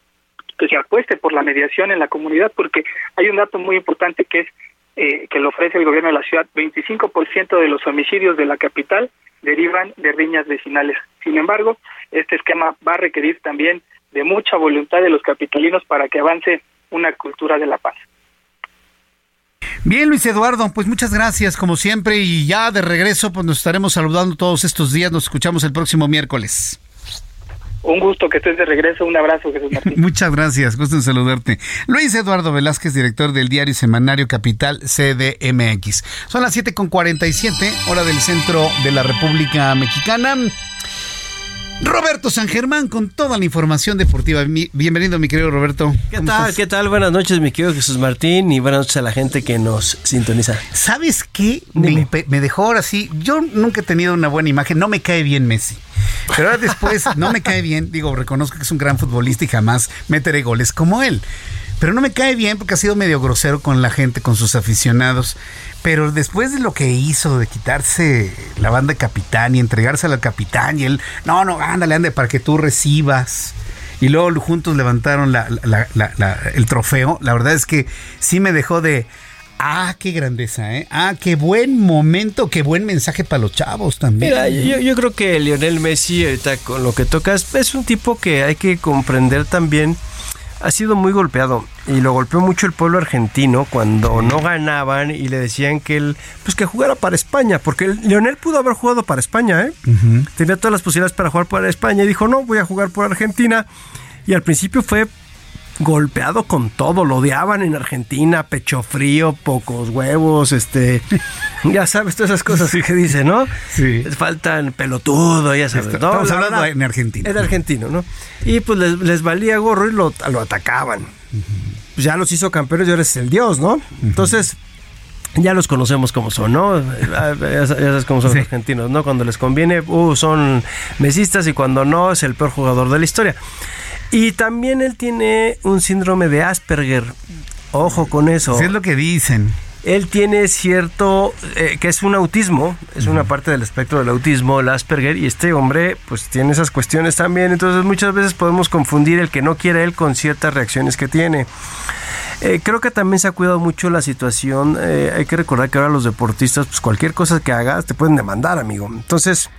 [SPEAKER 20] se apueste por la mediación en la comunidad, porque hay un dato muy importante que es eh, que lo ofrece el gobierno de la ciudad, 25% de los homicidios de la capital derivan de riñas vecinales. Sin embargo, este esquema va a requerir también de mucha voluntad de los capitalinos para que avance una cultura de la paz.
[SPEAKER 1] Bien, Luis Eduardo, pues muchas gracias como siempre y ya de regreso pues nos estaremos saludando todos estos días, nos escuchamos el próximo miércoles.
[SPEAKER 20] Un gusto que estés de regreso. Un abrazo, Jesús Martín.
[SPEAKER 1] Muchas gracias. Gusto en saludarte. Luis Eduardo Velázquez, director del diario semanario Capital CDMX. Son las 7.47, hora del centro de la República Mexicana. Roberto San Germán con toda la información deportiva. Bienvenido, mi querido Roberto.
[SPEAKER 21] ¿Qué tal? ¿Qué tal? Buenas noches, mi querido Jesús Martín, y buenas noches a la gente que nos sintoniza.
[SPEAKER 1] ¿Sabes qué? Me, me, dejó ahora sí. Yo nunca he tenido una buena imagen. No me cae bien Messi. Pero ahora después no me cae bien. Digo, reconozco que es un gran futbolista y jamás meteré goles como él. Pero no me cae bien porque ha sido medio grosero con la gente, con sus aficionados. Pero después de lo que hizo, de quitarse la banda capitán y entregársela al capitán, y él, no, no, ándale, ande para que tú recibas. Y luego juntos levantaron el trofeo. La verdad es que sí me dejó de. Ah, qué grandeza, ¿eh? Ah, qué buen momento, qué buen mensaje para los chavos también.
[SPEAKER 21] Yo, yo creo que Lionel Messi, ahorita con lo que tocas, es un tipo que hay que comprender también ha sido muy golpeado y lo golpeó mucho el pueblo argentino cuando no ganaban y le decían que él pues que jugara para España porque Lionel pudo haber jugado para España ¿eh? tenía todas las posibilidades para jugar para España y dijo no voy a jugar por Argentina y al principio fue golpeado con todo, lo odiaban en Argentina, pecho frío, pocos huevos, este, ya sabes, todas esas coses que dice, ¿no? Sí. Faltan pelotudo, ya sabes.
[SPEAKER 1] Estamos hablando en Argentina.
[SPEAKER 21] Es argentino, ¿no? Y pues les, valía gorro y lo, atacaban. Pues ya los hizo campeones y ahora es el dios, ¿no? Entonces, ya los conocemos como son, ¿no? Ya sabes cómo son los argentinos, ¿no? Cuando les conviene, uh, son mesistas y cuando no, es el peor jugador de la historia. Y también él tiene un síndrome de Asperger. Ojo con eso.
[SPEAKER 1] es lo que dicen.
[SPEAKER 21] Él tiene cierto, eh, que es un autismo, es una parte del espectro del autismo, el Asperger, y este hombre pues tiene esas cuestiones también, entonces muchas veces podemos confundir el que no quiere él con ciertas reacciones que tiene. Eh, creo que también se ha cuidado mucho la situación, eh, hay que recordar que ahora los deportistas, pues cualquier cosa que hagas te pueden demandar, amigo. Entonces,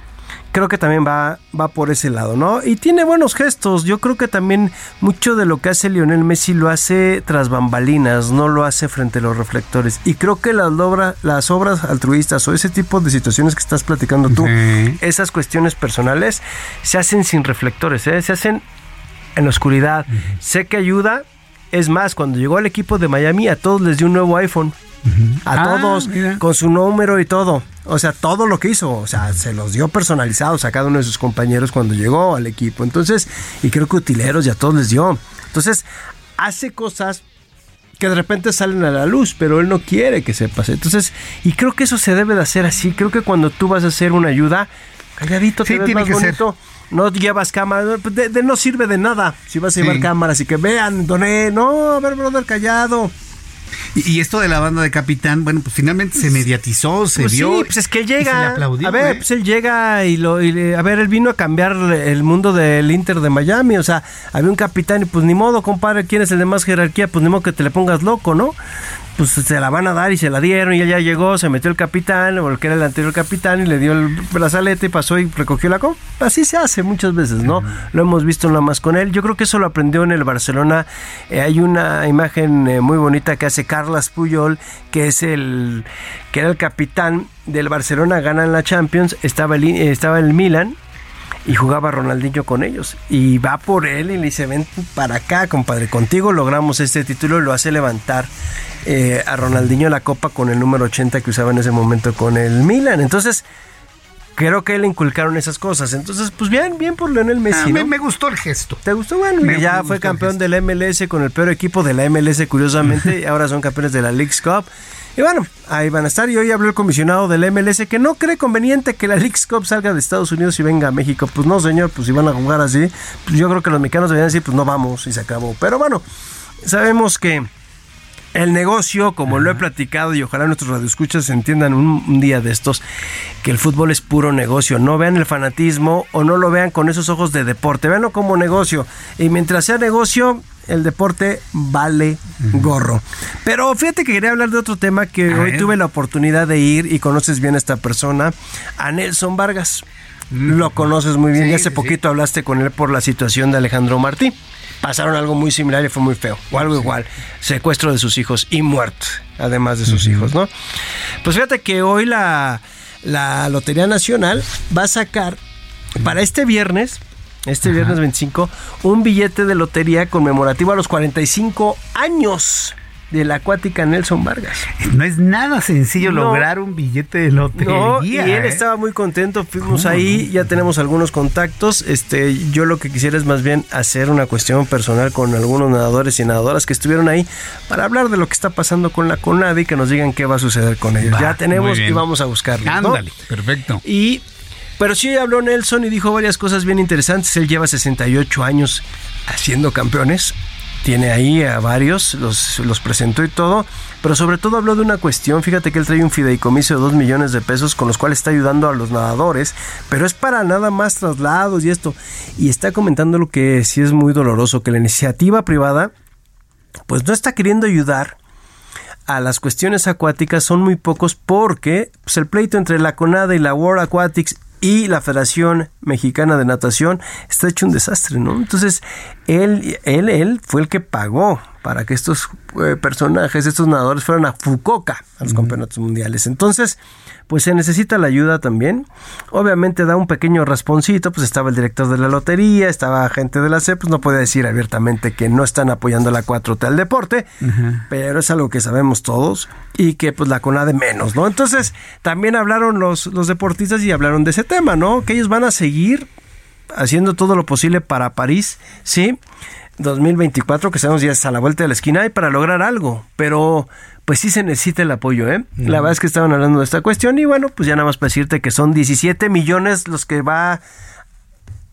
[SPEAKER 21] creo que también va, va por ese lado, ¿no? Y tiene buenos gestos. Yo creo que también mucho de lo que hace Lionel Messi lo hace tras bambalinas, no lo hace frente a los reflectores. Y creo que las, obras, las obras altruistas o ese tipo de situaciones que estás platicando tú, esas cuestiones personales, se hacen sin reflectores, ¿eh? se hacen en la oscuridad. Sé que ayuda. Es más, cuando llegó al equipo de Miami, a todos les dio un nuevo iPhone. A ah, todos, con su número y todo. O sea, todo lo que hizo, o sea, se los dio personalizados a cada uno de sus compañeros cuando llegó al equipo. Entonces, y creo que utileros ya todos les dio. Entonces, hace cosas que de repente salen a la luz, pero él no quiere que sepas. Entonces, y creo que eso se debe de hacer así. Creo que cuando tú vas a hacer una ayuda, calladito, te tiene que bonito. No llevas cámara, de, no sirve de nada si vas a llevar cámaras y que vean, doné, no, a ver, brother, callado.
[SPEAKER 1] Y, esto de la banda de Capitán, bueno, pues finalmente se mediatizó, se
[SPEAKER 21] pues
[SPEAKER 1] vio.
[SPEAKER 21] Sí, pues es que llega. a ver, ¿eh? pues él llega y lo. a ver, él vino a cambiar el mundo del Inter de Miami. O sea, había un capitán y pues ni modo, compadre, ¿quién es el de más jerarquía? Pues ni modo que te le pongas loco, ¿no? Pues se la van a dar y se la dieron y ella llegó, se metió el capitán, o el que era el anterior capitán y le dio el brazalete y pasó y recogió la copa. Así se hace muchas veces, ¿no? Lo hemos visto nada más con él. Yo creo que eso lo aprendió en el Barcelona. Eh, hay una imagen eh, muy bonita que hace Carlas Puyol, que es el que era el capitán del Barcelona, ganan la Champions, estaba el, estaba el Milan y jugaba Ronaldinho con ellos. Y va por él y le dice, ven para acá, compadre, contigo logramos este título y lo hace levantar eh, a Ronaldinho la copa con el número 80 que usaba en ese momento con el Milan. Entonces, creo que le inculcaron esas cosas. Entonces, pues bien, bien por Leonel Messi.
[SPEAKER 1] Ah, me, gustó el gesto.
[SPEAKER 21] ¿Te gustó? Bueno, ya fue campeón del MLS con el peor equipo de la MLS, curiosamente, y ahora son campeones de la League's Cup. Y bueno, ahí van a estar. Y hoy habló el comisionado del MLS que no cree conveniente que la League's Cup salga de Estados Unidos y venga a México. Pues no, señor, pues si van a jugar así, pues yo creo que los mexicanos deberían decir, pues no vamos y se acabó. Pero bueno, sabemos que el negocio, como lo he platicado y ojalá nuestros radioescuchas entiendan un, día de estos, que el fútbol es puro negocio. No vean el fanatismo o no lo vean con esos ojos de deporte, véanlo como negocio. Y mientras sea negocio, el deporte vale gorro. Pero fíjate que quería hablar de otro tema que hoy tuve la oportunidad de ir y conoces bien a esta persona, a Nelson Vargas. Mm. Lo conoces muy bien y hace poquito hablaste con él por la situación de Alejandro Martí pasaron algo muy similar y fue muy feo, o algo igual, secuestro de sus hijos y muerto, además de sus hijos, ¿no? Pues fíjate que hoy la, la Lotería Nacional va a sacar para este viernes, este viernes 25, un billete de lotería conmemorativo a los 45 años de la acuática Nelson Vargas.
[SPEAKER 1] No es nada sencillo lograr un billete de lotería. No,
[SPEAKER 21] y él ¿eh? estaba muy contento, fuimos ahí, ya tenemos algunos contactos. Este, yo lo que quisiera es más bien hacer una cuestión personal con algunos nadadores y nadadoras que estuvieron ahí para hablar de lo que está pasando con la CONADE y que nos digan qué va a suceder con ellos. ya tenemos y vamos a buscarlo.
[SPEAKER 1] Ándale, perfecto.
[SPEAKER 21] Y pero sí habló Nelson y dijo varias cosas bien interesantes. Él lleva 68 años haciendo campeones tiene ahí a varios, los, los presentó y todo, pero sobre todo habló de una cuestión, fíjate que él trae un fideicomiso de 2 millones de pesos con los cuales está ayudando a los nadadores, pero es para nada más traslados y esto, y está comentando lo que sí es muy doloroso, que la iniciativa privada pues no está queriendo ayudar a las cuestiones acuáticas son muy pocos porque pues, el pleito entre la CONADA y la World Aquatics y la Federación Mexicana de Natación está hecho un desastre, ¿no? Entonces, él, él, él fue el que pagó para que estos eh, personajes, estos nadadores fueran a Fukuoka, a los campeonatos mundiales. Entonces, pues se necesita la ayuda también. Obviamente da un pequeño rasponcito, pues estaba el director de la lotería, estaba gente de la C, pues no puede decir abiertamente que no están apoyando la 4T al deporte, pero es algo que sabemos todos y que pues la CONADE menos, ¿no? Entonces también hablaron los, los deportistas y hablaron de ese tema, ¿no? Que ellos van a seguir haciendo todo lo posible para París, ¿sí? 2024, que sabemos ya es a la vuelta de la esquina, y para lograr algo, pero pues sí se necesita el apoyo, ¿eh? La verdad es que estaban hablando de esta cuestión y bueno, pues ya nada más para decirte que son 17 millones los que va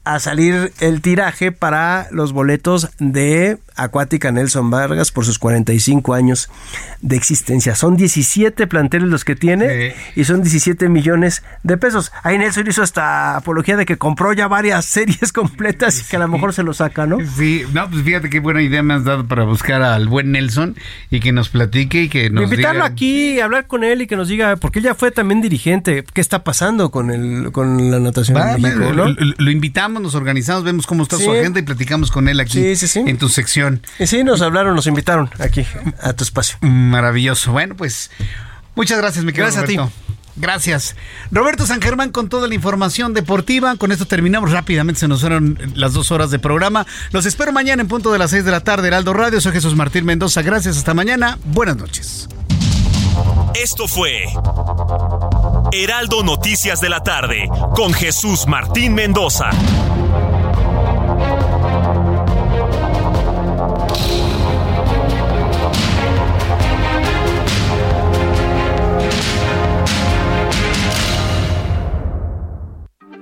[SPEAKER 21] a salir el tiraje para los boletos de Acuática Nelson Vargas por sus 45 años de existencia. Son 17 planteles los que tiene y son 17 millones de pesos. Ahí Nelson hizo esta apología de que compró ya varias series completas y que a lo mejor se lo saca, ¿no?
[SPEAKER 1] Sí, no, pues fíjate qué buena idea me has dado para buscar al buen Nelson y que nos platique y que nos
[SPEAKER 21] Invitarlo aquí, hablar con él y que nos diga, porque ella fue también dirigente, ¿qué está pasando con el con la natación
[SPEAKER 1] Lo, lo invitamos nos organizamos, vemos cómo está su agenda y platicamos con él aquí en tu sección.
[SPEAKER 21] Y sí, nos hablaron, nos invitaron aquí a tu espacio.
[SPEAKER 1] Maravilloso. Bueno, pues muchas gracias, mi querido Gracias a ti. Gracias. Roberto San Germán con toda la información deportiva. Con esto terminamos rápidamente. Se nos fueron las dos horas de programa. Los espero mañana en punto de las seis de la tarde. Heraldo Radio. Soy Jesús Martín Mendoza. Gracias. Hasta mañana. Buenas noches.
[SPEAKER 22] Esto fue Heraldo Noticias de la tarde con Jesús Martín Mendoza.